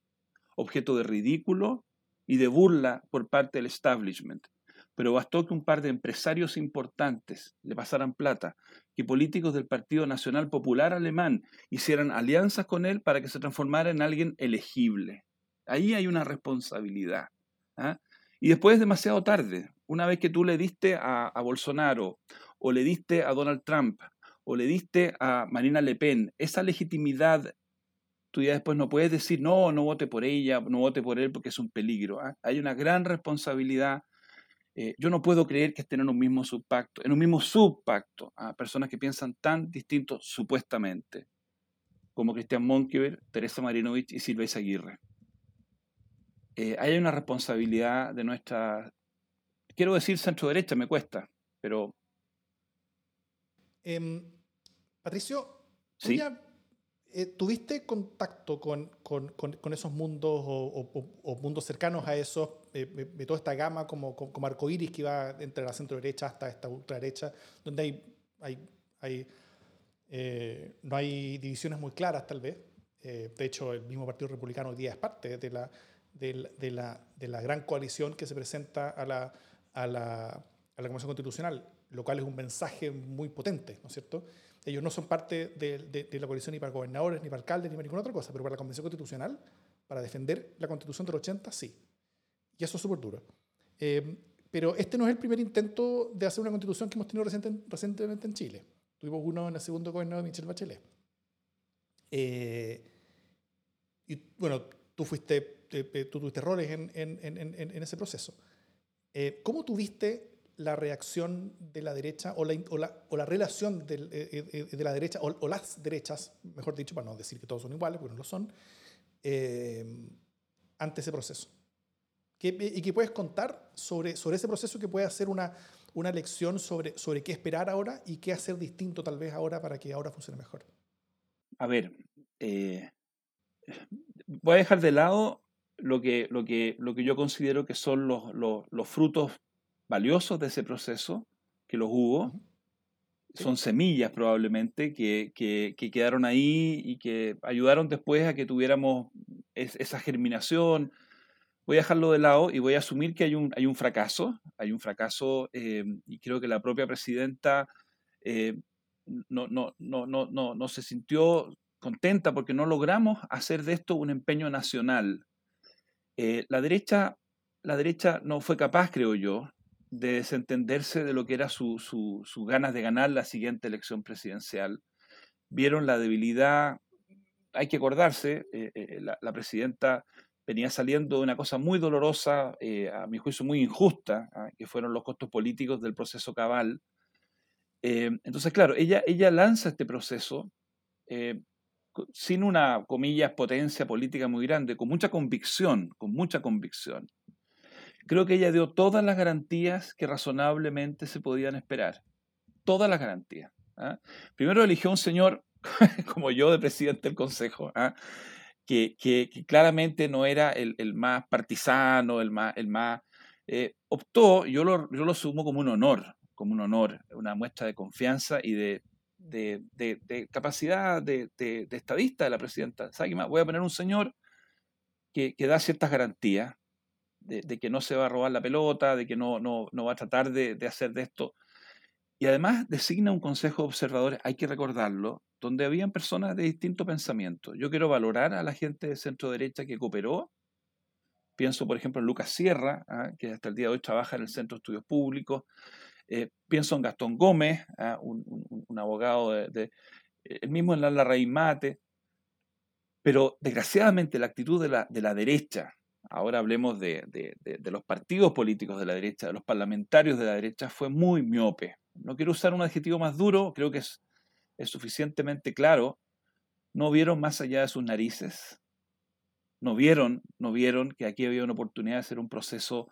objeto de ridículo y de burla por parte del establishment. Pero bastó que un par de empresarios importantes le pasaran plata, que políticos del Partido Nacional Popular Alemán hicieran alianzas con él para que se transformara en alguien elegible. Ahí hay una responsabilidad. ¿ah? Y después es demasiado tarde. Una vez que tú le diste a, Bolsonaro o le diste a Donald Trump o le diste a Marina Le Pen esa legitimidad, tú ya después no puedes decir, no, no vote por ella, no vote por él porque es un peligro. ¿ah? Hay una gran responsabilidad. Eh, yo no puedo creer que estén en un mismo subpacto, en un mismo subpacto, a personas que piensan tan distintos supuestamente, como Cristian Monkever, Teresa Marinovich y Silvia Aguirre. Eh, hay una responsabilidad de nuestra, quiero decir centro derecha, me cuesta, pero... Em, Patricio, eh, ¿tuviste contacto con, esos mundos o, mundos cercanos a esos, eh, de toda esta gama como, como arcoíris que va entre la centro derecha hasta esta ultraderecha, donde hay, hay, hay no hay divisiones muy claras tal vez? de hecho, el mismo Partido Republicano hoy día es parte de la, de, la, de, la, gran coalición que se presenta a la, a la, a la Constitucional, lo cual es un mensaje muy potente, ¿no es cierto? Ellos no son parte de, la coalición ni para gobernadores, ni para alcaldes, ni para ninguna otra cosa, pero para la Convención Constitucional, para defender la Constitución del 80, sí. Y eso es súper duro. Eh, pero este no es el primer intento de hacer una constitución que hemos tenido recientemente en Chile. Tuvimos uno en el segundo gobierno de Michelle Bachelet. Eh, y bueno, tú fuiste tú tuviste roles en, en, en, ese proceso. Eh, ¿Cómo tuviste la reacción de la derecha o la, o la, relación de, eh, eh, de, la derecha o, las derechas, mejor dicho, para no decir que todos son iguales, porque no lo son, ante ese proceso? ¿Qué, ¿Y qué puedes contar sobre, sobre ese proceso que puede hacer una, una lección sobre, sobre qué esperar ahora y qué hacer distinto tal vez ahora para que ahora funcione mejor? A ver, voy a dejar de lado lo que, lo que, lo que yo considero que son los, los, frutos valiosos de ese proceso, que los hubo. Son semillas probablemente que, que, quedaron ahí y que ayudaron después a que tuviéramos esa germinación. Voy a dejarlo de lado y voy a asumir que hay un, hay un fracaso, hay un fracaso eh, y creo que la propia presidenta eh, no, no, no, no, no, no se sintió contenta porque no logramos hacer de esto un empeño nacional. Eh, la, derecha, la derecha no fue capaz, creo yo, de desentenderse de lo que era sus su, ganas de ganar la siguiente elección presidencial. Vieron la debilidad, hay que acordarse, eh, eh, la, presidenta venía saliendo de una cosa muy dolorosa, a mi juicio muy injusta, ah, que fueron los costos políticos del proceso cabal. entonces, claro, ella, ella lanza este proceso sin una, comillas, potencia política muy grande, con mucha convicción, con mucha convicción. Creo que ella dio todas las garantías que razonablemente se podían esperar. Todas las garantías. ¿ah? Primero eligió un señor como yo de presidente del Consejo, ¿ah? que, que, claramente no era el, el, más partisano, el más... El más eh, optó, yo lo, yo lo sumo como un honor, como un honor, una muestra de confianza y de de, capacidad de, estadista de la presidenta. Voy a poner un señor que, da ciertas garantías de, que no se va a robar la pelota, de que no, no, no va a tratar de, de, hacer de esto. Y además designa un consejo de observadores, hay que recordarlo, donde habían personas de distinto pensamiento. Yo quiero valorar a la gente de centro derecha que cooperó. Pienso, por ejemplo, en Lucas Sierra, ¿ah? que hasta el día de hoy trabaja en el Centro de Estudios Públicos. Eh, pienso en Gastón Gómez, ¿ah? un, abogado de, el mismo en la Larraín Mate. Pero desgraciadamente la actitud de la, de la derecha, ahora hablemos de, de, los partidos políticos de la derecha, de los parlamentarios de la derecha, fue muy miope. No quiero usar un adjetivo más duro, creo que es, es suficientemente claro. No vieron más allá de sus narices. No vieron, no vieron que aquí había una oportunidad de hacer un proceso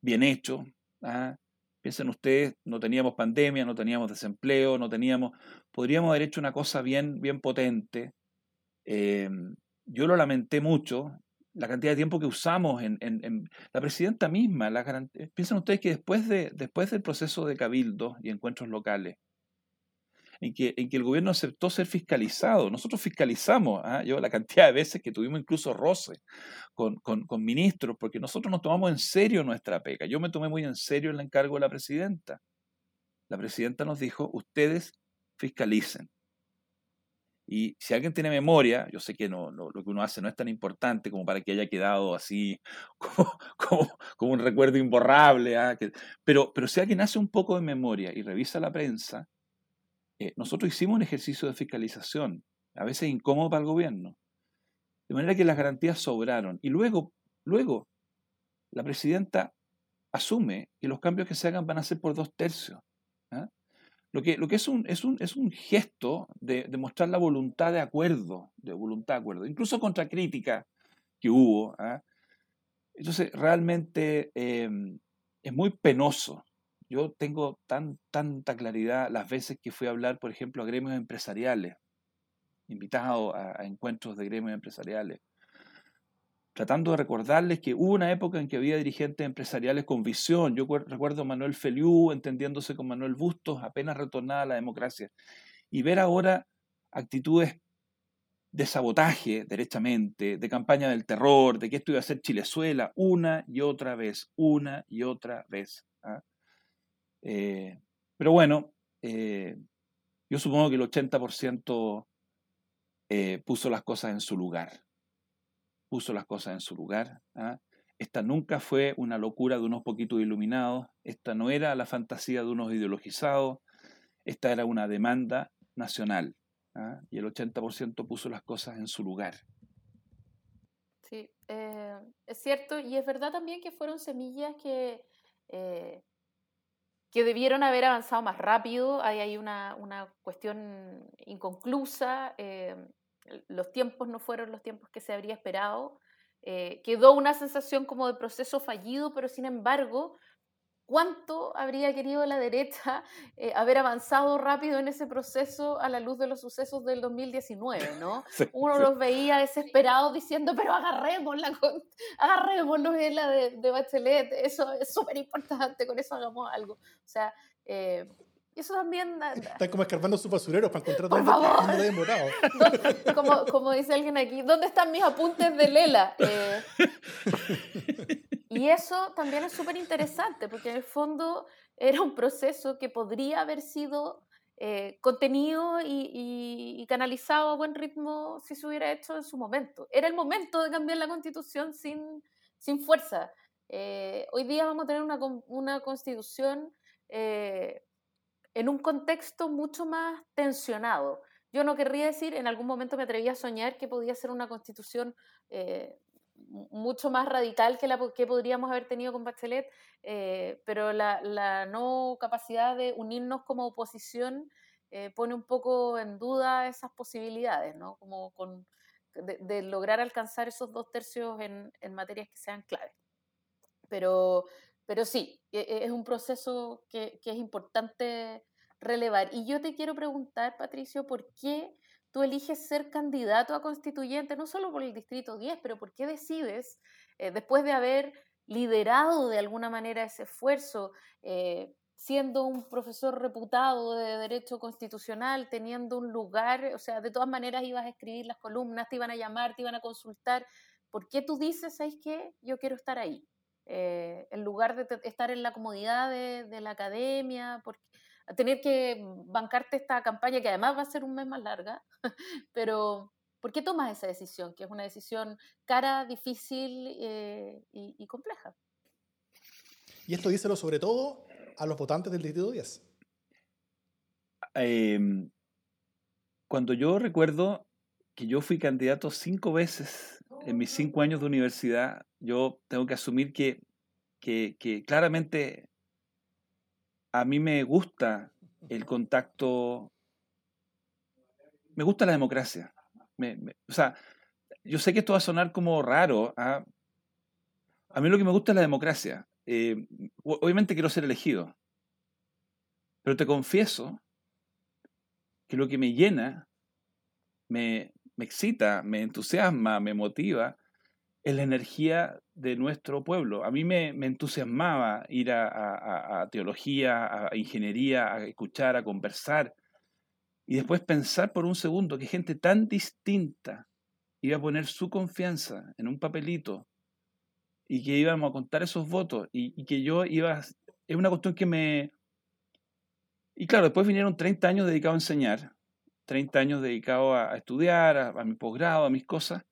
bien hecho. ¿ah? Piensen ustedes, no teníamos pandemia, no teníamos desempleo, no teníamos, podríamos haber hecho una cosa bien, bien potente. Em, yo lo lamenté mucho, la cantidad de tiempo que usamos en, la presidenta misma. La, piensen ustedes que después, de, después del proceso de cabildo y encuentros locales, en que, en que el gobierno aceptó ser fiscalizado. Nosotros fiscalizamos, ¿ah? yo la cantidad de veces que tuvimos incluso roce con, con, con, ministros, porque nosotros nos tomamos en serio nuestra pega. Yo me tomé muy en serio el encargo de la presidenta. La presidenta nos dijo, ustedes fiscalicen. Y si alguien tiene memoria, yo sé que no, lo que uno hace no es tan importante como para que haya quedado así como, un recuerdo imborrable, ¿ah? pero, pero si alguien hace un poco de memoria y revisa la prensa, eh, nosotros hicimos un ejercicio de fiscalización, a veces incómodo para el gobierno, de manera que las garantías sobraron. Y luego, luego, la presidenta asume que los cambios que se hagan van a ser por dos tercios. Lo, que, lo que es un, es un, es un gesto de, mostrar la voluntad de acuerdo, de voluntad de acuerdo, incluso contra crítica que hubo. ¿ah? Entonces, realmente em, es muy penoso yo tengo tan, tanta claridad las veces que fui a hablar, por ejemplo, a gremios empresariales, invitado a, encuentros de gremios empresariales, tratando de recordarles que hubo una época en que había dirigentes empresariales con visión. Yo recuerdo a Manuel Feliu entendiéndose con Manuel Bustos, apenas retornada a la democracia. Y ver ahora actitudes de sabotaje, derechamente, de campaña del terror, de que esto iba a ser Chilezuela, una y otra vez, una y otra vez. ¿ah? Eh, pero bueno, eh, yo supongo que el 80% eh, puso las cosas en su lugar. Puso las cosas en su lugar. ¿ah? Esta nunca fue una locura de unos poquitos iluminados. Esta no era la fantasía de unos ideologizados. Esta era una demanda nacional. ¿ah? Y el 80% puso las cosas en su lugar. Sí, es cierto. Y es verdad también que fueron semillas que que debieron haber avanzado más rápido. Hay, hay una, una cuestión inconclusa. Eh, los tiempos no fueron los tiempos que se habría esperado. Eh, quedó una sensación como de proceso fallido, pero sin embargo ¿Cuánto habría querido la derecha eh, haber avanzado rápido en ese proceso a la luz de los sucesos del 2019? ¿no? Uno los veía desesperados diciendo, pero agarremos la, agarrémonos en la de, de, Bachelet, eso es súper importante, con eso hagamos algo. O sea, eh, eso también... Están como escarbando sus basureros para encontrar dónde, dónde morado. Como, como dice alguien aquí, ¿dónde están mis apuntes de Lela? Eh, y eso también es súper interesante, porque en el fondo era un proceso que podría haber sido eh, contenido y, canalizado a buen ritmo si se hubiera hecho en su momento. Era el momento de cambiar la constitución sin, sin fuerza. Eh, hoy día vamos a tener una, una constitución eh, en un contexto mucho más tensionado. Yo no querría decir, en algún momento me atreví a soñar que podía ser una constitución mucho más radical que la que podríamos haber tenido con Bachelet, eh, pero la, la, no capacidad de unirnos como oposición eh, pone un poco en duda esas posibilidades, ¿no? Como con, de, lograr alcanzar esos dos tercios en, en materias que sean claves. Pero, pero sí, e, e, es un proceso que, es importante relevar. Y yo te quiero preguntar, Patricio, ¿por qué tú eliges ser candidato a constituyente, no solo por el Distrito 10, pero ¿por qué decides, eh, después de haber liderado de alguna manera ese esfuerzo, eh, siendo un profesor reputado de derecho constitucional, teniendo un lugar, o sea, de todas maneras ibas a escribir las columnas, te iban a llamar, te iban a consultar, ¿por qué tú dices, ¿sabes qué? Yo quiero estar ahí. Eh, en lugar de estar en la comodidad de, la academia, porque, tener que bancarte esta campaña que además va a ser un mes más larga, pero ¿por qué tomas esa decisión? Que es una decisión cara, difícil eh, y, compleja. Y esto díselo sobre todo a los votantes del Distrito 10. Em, cuando yo recuerdo que yo fui candidato cinco veces en mis cinco años de universidad, yo tengo que asumir que, que, claramente a mí me gusta el contacto, me gusta la democracia. o sea, yo sé que esto va a sonar como raro. ¿ah? A mí lo que me gusta es la democracia. Eh, obviamente quiero ser elegido, pero te confieso que lo que me llena, me, excita, me entusiasma, me motiva, es la energía de nuestro pueblo. A mí me, entusiasmaba ir a, teología, a ingeniería, a escuchar, a conversar, y después pensar por un segundo que gente tan distinta iba a poner su confianza en un papelito y que íbamos a contar esos votos y, y que yo iba... Es una cuestión que me, y claro, después vinieron 30 años dedicados a enseñar, 30 años dedicados a, estudiar, a, mi posgrado, a mis cosas,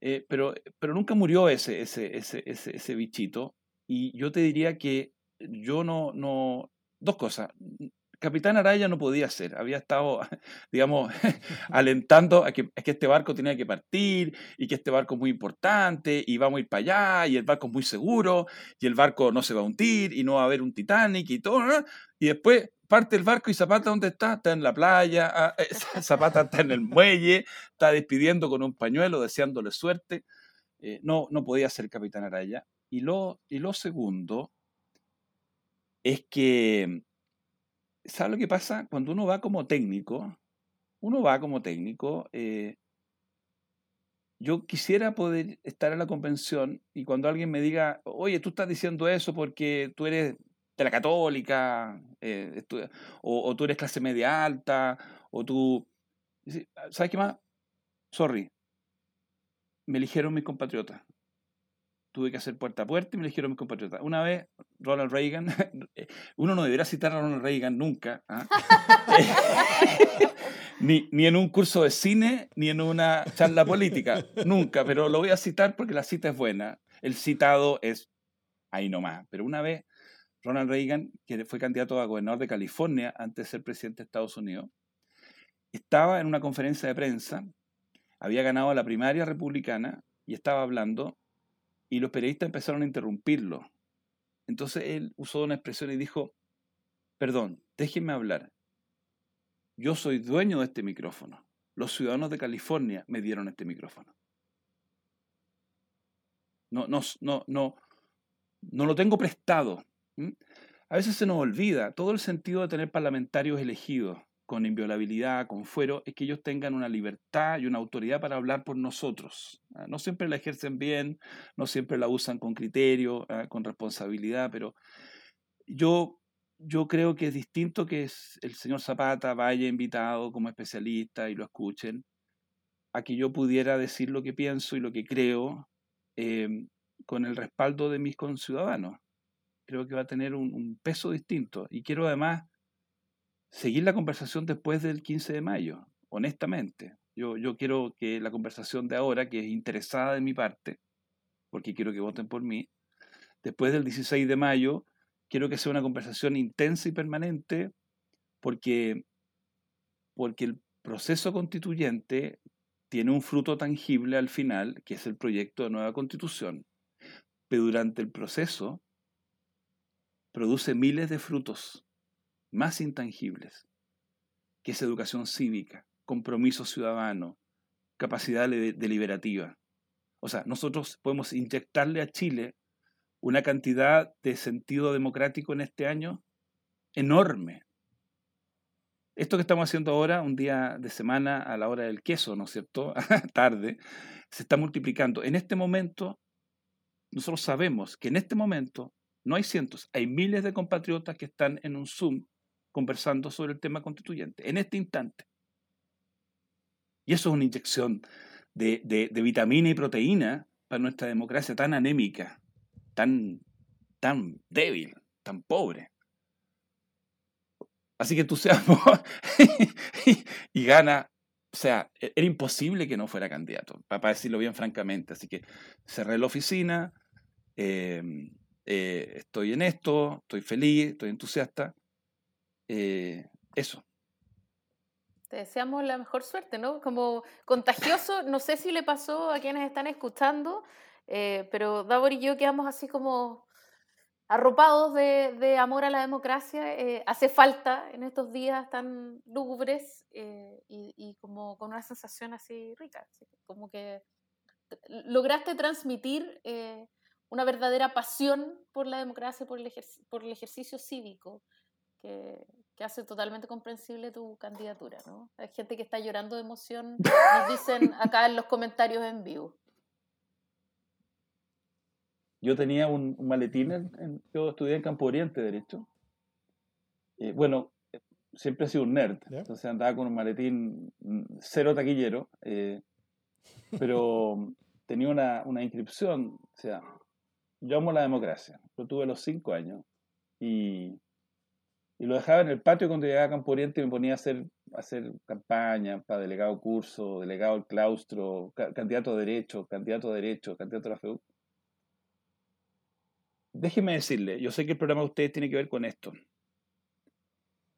eh, pero, pero nunca murió ese, ese, ese, ese, bichito. Y yo te diría que yo no, no, dos cosas, Capitán Araya no podía ser, había estado, digamos, alentando a que, que, este barco tenía que partir y que este barco es muy importante y vamos a ir para allá y el barco es muy seguro y el barco no se va a hundir y no va a haber un Titanic y todo. Y después parte el barco y Zapata, ¿dónde está? Está en la playa, ah, eh, Zapata está en el muelle, está despidiendo con un pañuelo, deseándole suerte. Eh, no, no podía ser Capitán Araya. Y lo, y lo segundo es que ¿sabes lo que pasa? Cuando uno va como técnico, uno va como técnico, eh, yo quisiera poder estar en la convención y cuando alguien me diga, oye, tú estás diciendo eso porque tú eres de la católica, eh, o, tú eres clase media alta, o tú... ¿Sabes qué más? Sorry, me eligieron mis compatriotas tuve que hacer puerta a puerta y me eligieron mis compatriotas. Una vez, Ronald Reagan, uno no debería citar a Ronald Reagan nunca, ¿ah? ni, ni en un curso de cine, ni en una charla política, nunca, pero lo voy a citar porque la cita es buena. El citado es ahí nomás. Pero una vez, Ronald Reagan, que fue candidato a gobernador de California antes de ser presidente de Estados Unidos, estaba en una conferencia de prensa, había ganado la primaria republicana y estaba hablando y los periodistas empezaron a interrumpirlo. Entonces él usó una expresión y dijo, perdón, déjenme hablar. Yo soy dueño de este micrófono. Los ciudadanos de California me dieron este micrófono. No, no, no, no, no lo tengo prestado. A veces se nos olvida todo el sentido de tener parlamentarios elegidos con inviolabilidad, con fuero, es que ellos tengan una libertad y una autoridad para hablar por nosotros. ¿ah? No siempre la ejercen bien, no siempre la usan con criterio, ¿ah? con responsabilidad, pero yo, yo creo que es distinto que el señor Zapata vaya invitado como especialista y lo escuchen, a que yo pudiera decir lo que pienso y lo que creo em, con el respaldo de mis conciudadanos. Creo que va a tener un peso distinto. Y quiero además seguir la conversación después del 15 de mayo, honestamente. Yo, yo quiero que la conversación de ahora, que es interesada de mi parte, porque quiero que voten por mí, después del 16 de mayo, quiero que sea una conversación intensa y permanente, porque, porque el proceso constituyente tiene un fruto tangible al final, que es el proyecto de nueva constitución, pero durante el proceso produce miles de frutos más intangibles, que es educación cívica, compromiso ciudadano, capacidad deliberativa. O sea, nosotros podemos inyectarle a Chile una cantidad de sentido democrático en este año enorme. Esto que estamos haciendo ahora, un día de semana a la hora del queso, ¿no es cierto? Tarde, se está multiplicando. En este momento, nosotros sabemos que en este momento no hay cientos, hay miles de compatriotas que están en un Zoom conversando sobre el tema constituyente, en este instante. Y eso es una inyección de, de, vitamina y proteína para nuestra democracia tan anémica, tan, tan débil, tan pobre. Así que entusiasmo y, y gana o sea, e, era imposible que no fuera candidato, para decirlo bien francamente. Así que cerré la oficina, em, eh, estoy en esto, estoy feliz, estoy entusiasta. Eh, eso. Te deseamos la mejor suerte, ¿no? Como contagioso, no sé si le pasó a quienes están escuchando, eh, pero Davor y yo quedamos así como arropados de, amor a la democracia, eh, hace falta en estos días tan lúgubres eh, y, como con una sensación así rica, como que lograste transmitir eh, una verdadera pasión por la democracia, por el, por el ejercicio cívico, que, que, hace totalmente comprensible tu candidatura. ¿no? Hay gente que está llorando de emoción, nos dicen acá en los comentarios en vivo. Yo tenía un, maletín, en, yo estudié en Campo Oriente, Derecho. Eh, bueno, siempre he sido un nerd, entonces andaba con un maletín mm, cero taquillero, eh, pero tenía una, una, inscripción, o sea, yo amo la democracia, lo tuve a los cinco años y, y lo dejaba en el patio cuando llegaba a Campo Oriente y me ponía a hacer, a hacer campaña para delegado curso, delegado al claustro, candidato a derecho, candidato a derecho, candidato a la FEU déjeme decirle, yo sé que el programa de ustedes tiene que ver con esto.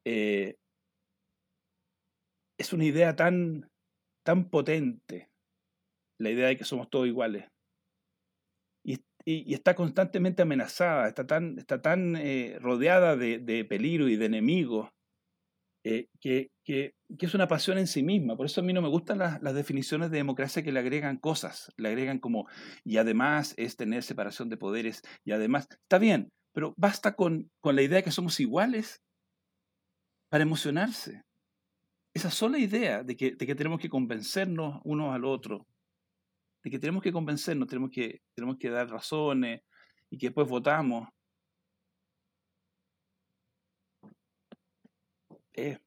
Eh, es una idea tan, tan potente, la idea de que somos todos iguales. Y, está constantemente amenazada, está tan, está tan eh, rodeada de, peligro y de enemigos, eh, que, que, es una pasión en sí misma. Por eso a mí no me gustan las, las, definiciones de democracia que le agregan cosas, le agregan como, y además es tener separación de poderes, y además, está bien, pero basta con, con la idea de que somos iguales para emocionarse. Esa sola idea de que, de que tenemos que convencernos unos al otro, de que tenemos que convencernos, tenemos que, tenemos que dar razones y que después votamos, es,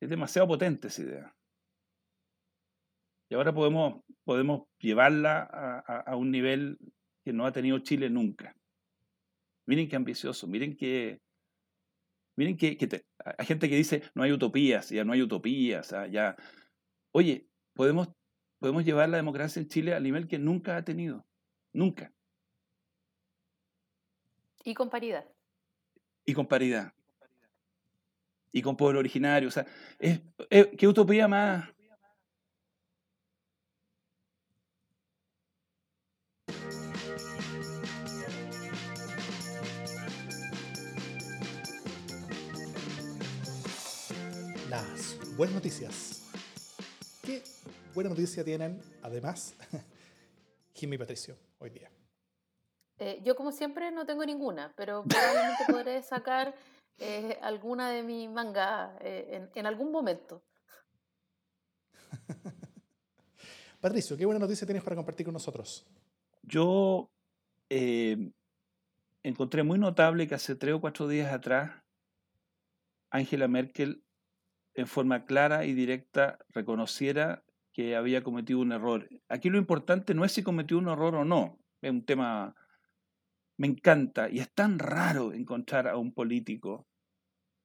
demasiado potente esa idea. Y ahora podemos, podemos llevarla a, un nivel que no ha tenido Chile nunca. Miren qué ambicioso, miren qué... Miren que, hay gente que dice no hay utopías, ya no hay utopías, ya. Oye, podemos, podemos llevar la democracia en Chile al nivel que nunca ha tenido. Nunca. Y con paridad. Y con paridad y con pueblo originario. O sea, es, ¿qué utopía más? Las buenas noticias. ¿Qué buena noticia tienen, además, Jimmy y Patricio hoy día? Eh, yo, como siempre, no tengo ninguna, pero probablemente podré sacar eh, alguna de mi manga eh, en, algún momento. Patricio, ¿qué buena noticia tienes para compartir con nosotros? Yo eh, encontré muy notable que hace tres o cuatro días atrás Angela Merkel en forma clara y directa reconociera que había cometido un error. Aquí lo importante no es si cometió un error o no, es un tema, me encanta, y es tan raro encontrar a un político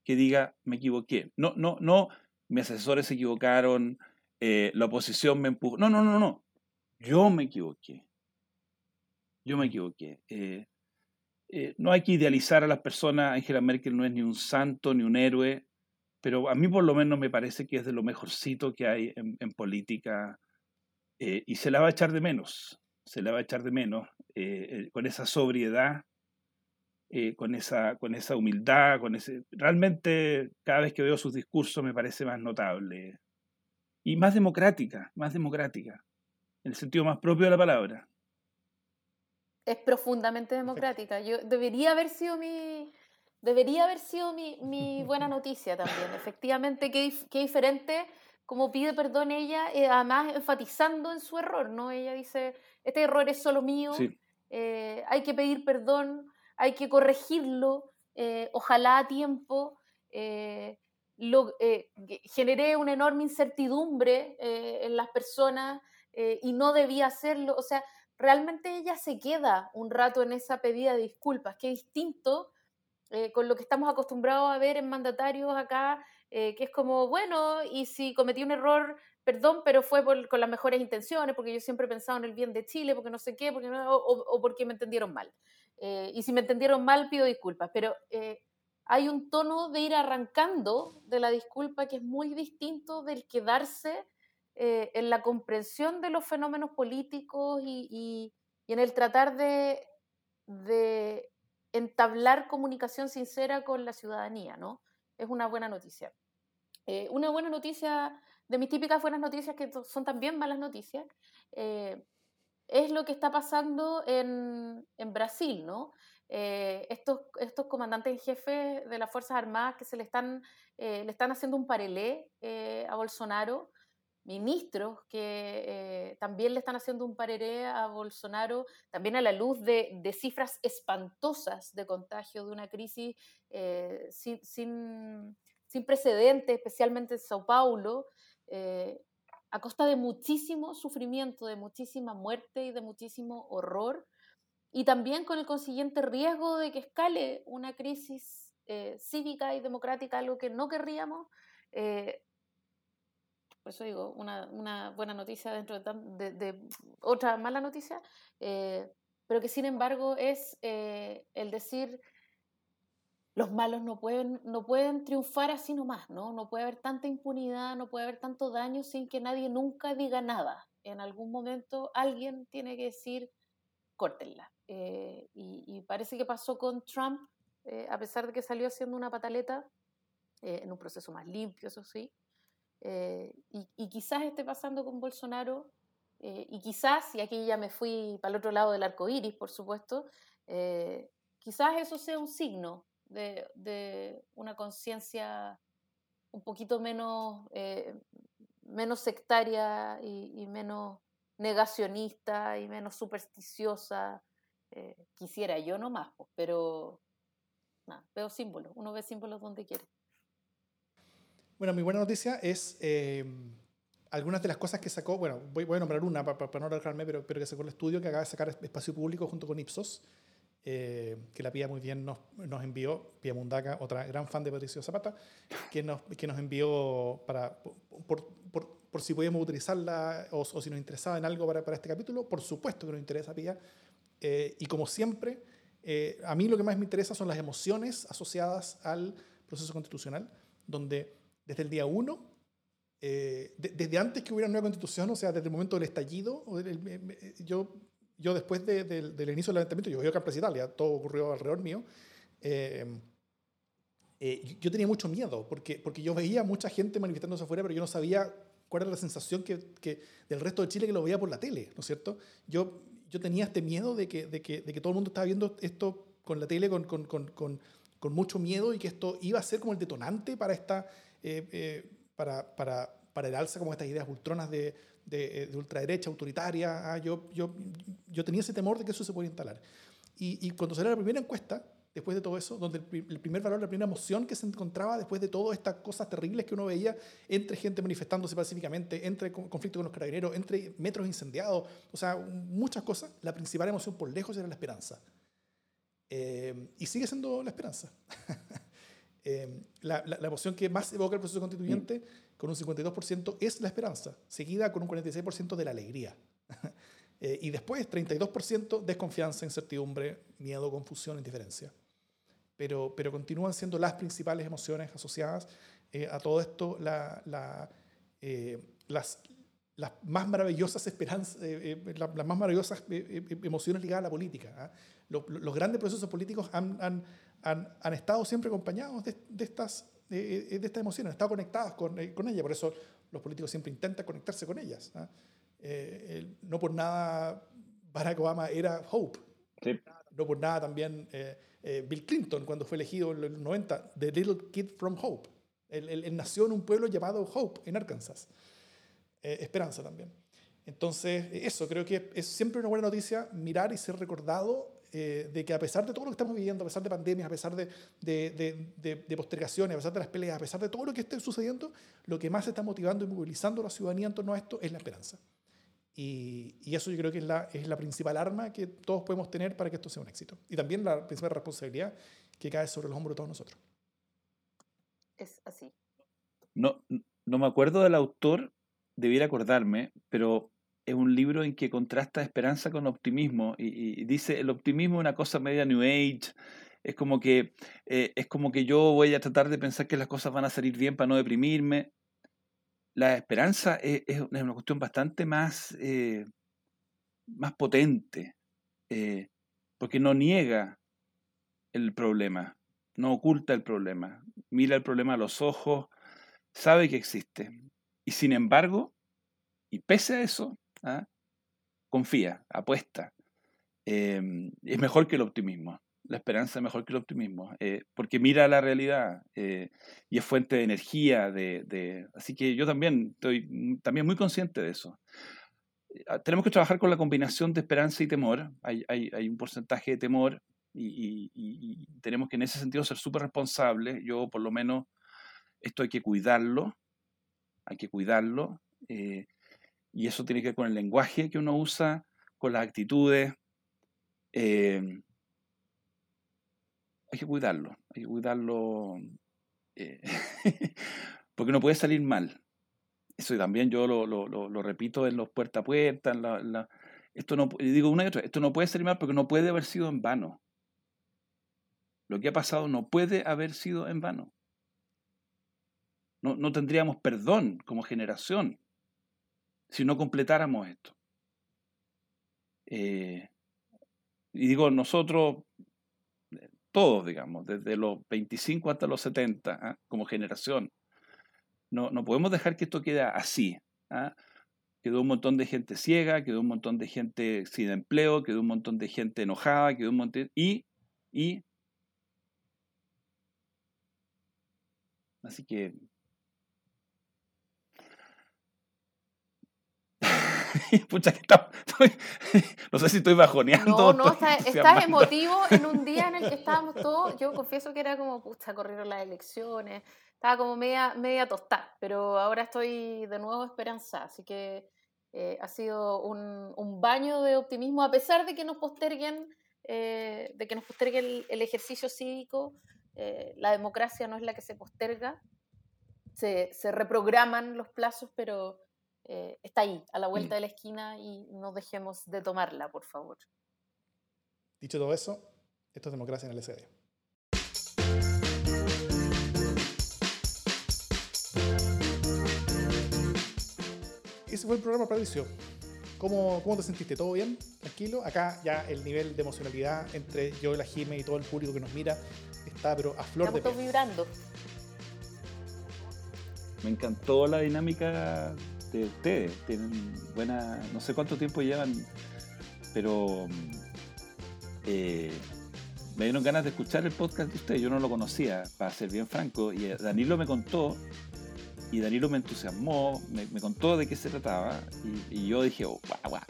que diga me equivoqué. No, no, no, mis asesores se equivocaron, eh, la oposición me empujó. No, no, no, no. Yo me equivoqué. Yo me equivoqué. Eh, eh, no hay que idealizar a las personas. Angela Merkel no es ni un santo ni un héroe, pero a mí por lo menos me parece que es de lo mejorcito que hay en, en política y se la va a echar de menos. Se la va a echar de menos con esa sobriedad eh, con, esa, con esa humildad, con ese... Realmente cada vez que veo sus discursos me parece más notable y más democrática, más democrática, en el sentido más propio de la palabra. Es profundamente democrática. Yo debería haber sido mi, debería haber sido mi, mi buena noticia también. Efectivamente, qué, qué, diferente como pide perdón ella, eh, además enfatizando en su error, ¿no? Ella dice, este error es solo mío, eh, hay que pedir perdón, hay que corregirlo, eh, ojalá a tiempo. Lo, generé una enorme incertidumbre en las personas y no debía hacerlo. O sea, realmente ella se queda un rato en esa pedida de disculpas, que es distinto eh, con lo que estamos acostumbrados a ver en mandatarios acá, que es como, bueno, y si cometí un error, perdón, pero fue con las mejores intenciones, porque yo siempre he pensado en el bien de Chile, porque no sé qué, porque no, o, porque me entendieron mal. y si me entendieron mal, pido disculpas. Pero hay un tono de ir arrancando de la disculpa que es muy distinto del quedarse eh, en la comprensión de los fenómenos políticos y, en el tratar de, entablar comunicación sincera con la ciudadanía, ¿no? Es una buena noticia. Eh, una buena noticia, de mis típicas buenas noticias, que son también malas noticias, eh, es lo que está pasando en, en Brasil, ¿no? Eh, estos, estos comandantes en jefe de las Fuerzas Armadas que se le están, eh, le están haciendo un parelé a Bolsonaro, ministros que también le están haciendo un parelé a Bolsonaro, también a la luz de, de cifras espantosas de contagio, de una crisis sin, sin, sin precedentes, especialmente en Sao Paulo a costa de muchísimo sufrimiento, de muchísima muerte y de muchísimo horror, y también con el consiguiente riesgo de que escale una crisis eh, cívica y democrática, algo que no querríamos. Eh, por eso digo, una, buena noticia dentro de, otra mala noticia, eh, pero que sin embargo es el decir, los malos no pueden, no pueden triunfar así nomás, ¿no? No puede haber tanta impunidad, no puede haber tanto daño sin que nadie nunca diga nada. En algún momento alguien tiene que decir, córtenla. Eh, y, parece que pasó con Trump, eh, a pesar de que salió haciendo una pataleta, eh, en un proceso más limpio, eso sí. Y, quizás esté pasando con Bolsonaro, y quizás, y aquí ya me fui para el otro lado del arco iris, por supuesto, quizás eso sea un signo de, de una conciencia un poquito menos, menos sectaria y, y menos negacionista y menos supersticiosa eh, quisiera yo nomás, pues, pero veo símbolos, uno ve símbolos donde quiere. Bueno, mi buena noticia es em, algunas de las cosas que sacó, bueno, voy, a nombrar una para, no alargarme, pero, pero que sacó el estudio que acaba de sacar Espacio Público junto con Ipsos, eh, que la Pía muy bien nos, nos, envió, Pía Mundaca, otra gran fan de Patricio Zapata, que nos, que nos envió para, por, por, por si podíamos utilizarla o, o, si nos interesaba en algo para, para este capítulo. Por supuesto que nos interesa, Pía. Eh, y como siempre, eh, a mí lo que más me interesa son las emociones asociadas al proceso constitucional, donde desde el día uno, eh, desde antes que hubiera una nueva constitución, o sea, desde el momento del estallido, yo, yo después del inicio del levantamiento, yo vivo acá en Italia, todo ocurrió alrededor mío, yo tenía mucho miedo, porque, porque yo veía mucha gente manifestándose afuera, pero yo no sabía cuál era la sensación que, que, del resto de Chile que lo veía por la tele, ¿no es cierto? Yo yo tenía este miedo de que, de que, de que todo el mundo estaba viendo esto con la tele con, con, con, con, mucho miedo y que esto iba a ser como el detonante para, esta, eh, eh, para, para, para el alza como estas ideas ultronas de, de, eh, de ultraderecha, autoritaria. Ah, yo, yo, yo tenía ese temor de que eso se podía instalar. Y, y cuando salió la primera encuesta, después de todo eso, donde el, primer valor, la primera emoción que se encontraba después de todas estas cosas terribles que uno veía entre gente manifestándose pacíficamente, entre conflicto con los carabineros, entre metros incendiados, o sea, muchas cosas, la principal emoción por lejos era la esperanza. Eh, y sigue siendo la esperanza. Eh, la, la, emoción que más evoca el proceso constituyente, con un 52%, es la esperanza, seguida con un 46% de la alegría. Eh, y después 32% desconfianza, incertidumbre, miedo, confusión, indiferencia pero, pero continúan siendo las principales emociones asociadas eh, a todo esto, la, la, eh, las, las más maravillosas esperanzas, eh, las más maravillosas emociones ligadas a la política. ¿ah? Los, los, grandes procesos políticos han, han, han, han estado siempre acompañados de, de estas, de estas emociones, han estado conectadas con, con ellas, por eso los políticos siempre intentan conectarse con ellas. ¿ah? no por nada Barack Obama era Hope. No por nada también eh, Bill Clinton cuando fue elegido en los 90, The Little Kid from Hope. Él, nació en un pueblo llamado Hope, en Arkansas. Eh, esperanza también. Entonces, eso, creo que es siempre una buena noticia mirar y ser recordado eh, de que a pesar de todo lo que estamos viviendo, a pesar de pandemias, a pesar de, de, de, postergaciones, a pesar de las peleas, a pesar de todo lo que esté sucediendo, lo que más está motivando y movilizando a la ciudadanía en torno a esto es la esperanza. Y, y, eso yo creo que es la, es la principal arma que todos podemos tener para que esto sea un éxito. Y también la principal responsabilidad que cae sobre los hombros de todos nosotros. Es así. No, no me acuerdo del autor, debiera acordarme, pero es un libro en que contrasta esperanza con optimismo y, dice el optimismo es una cosa media New Age, es como que eh, es como que yo voy a tratar de pensar que las cosas van a salir bien para no deprimirme. La esperanza es, es una cuestión bastante más, eh, más potente, eh, porque no niega el problema, no oculta el problema, mira el problema a los ojos, sabe que existe. Y sin embargo, y pese a eso, ¿ah? confía, apuesta. Em, es mejor que el optimismo. La esperanza es mejor que el optimismo, eh, porque mira la realidad eh, y es fuente de energía. De, Así que yo también estoy también muy consciente de eso. Ah, tenemos que trabajar con la combinación de esperanza y temor. Hay, un porcentaje de temor y, tenemos que en ese sentido ser súper responsables. Yo por lo menos esto hay que cuidarlo, hay que cuidarlo. Eh, y eso tiene que ver con el lenguaje que uno usa, con las actitudes. Eh, hay que cuidarlo, hay que cuidarlo eh, porque no puede salir mal. Eso también yo lo, repito en los puerta a puerta. En la, esto no, digo una y esto no puede salir mal porque no puede haber sido en vano. Lo que ha pasado no puede haber sido en vano. No, no tendríamos perdón como generación si no completáramos esto. Eh, y digo, nosotros, todos, digamos, desde los 25 hasta los 70, ¿ah? como generación, no, no, podemos dejar que esto quede así. ¿ah? Quedó un montón de gente ciega, quedó un montón de gente sin empleo, quedó un montón de gente enojada, quedó un montón... Y, y... Así que Pucha, que no sé si estoy bajoneando. No, no, estás emotivo en un día en el que estábamos todos. Yo confieso que era como, pucha, corrieron las elecciones. Estaba como media, media tostada, pero ahora estoy de nuevo esperanzada. Así que eh, ha sido un, un, baño de optimismo, a pesar de que nos posterguen, eh, de que nos postergue el, ejercicio cívico. Eh, la democracia no es la que se posterga. Se, se reprograman los plazos, pero eh, está ahí, a la vuelta mm. de la esquina y no dejemos de tomarla, por favor. Dicho todo eso, esto es democracia en el SD. Ese fue el programa, Patricio. ¿Cómo, ¿Cómo te sentiste? ¿Todo bien? ¿Tranquilo? Acá ya el nivel de emocionalidad entre yo, y la Jime y todo el público que nos mira está pero a flor de piel. vibrando. Me encantó la dinámica ustedes. Tienen buena, no sé cuánto tiempo llevan, pero eh, me dieron ganas de escuchar el podcast de ustedes. Yo no lo conocía, para ser bien franco, y eh, Danilo me contó, y Danilo me entusiasmó, me, contó de qué se trataba, y, yo dije, oh, guau, guau.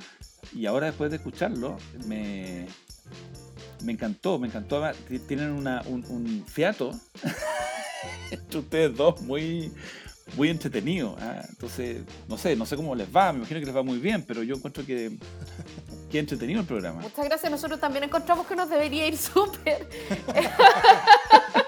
Y ahora después de escucharlo, me, me encantó, me encantó. Tienen una, un, un fiato entre ustedes dos muy, muy entretenido. ¿ah? Entonces, no sé, no sé cómo les va, me imagino que les va muy bien, pero yo encuentro que, que entretenido el programa. Muchas gracias, nosotros también encontramos que nos debería ir súper.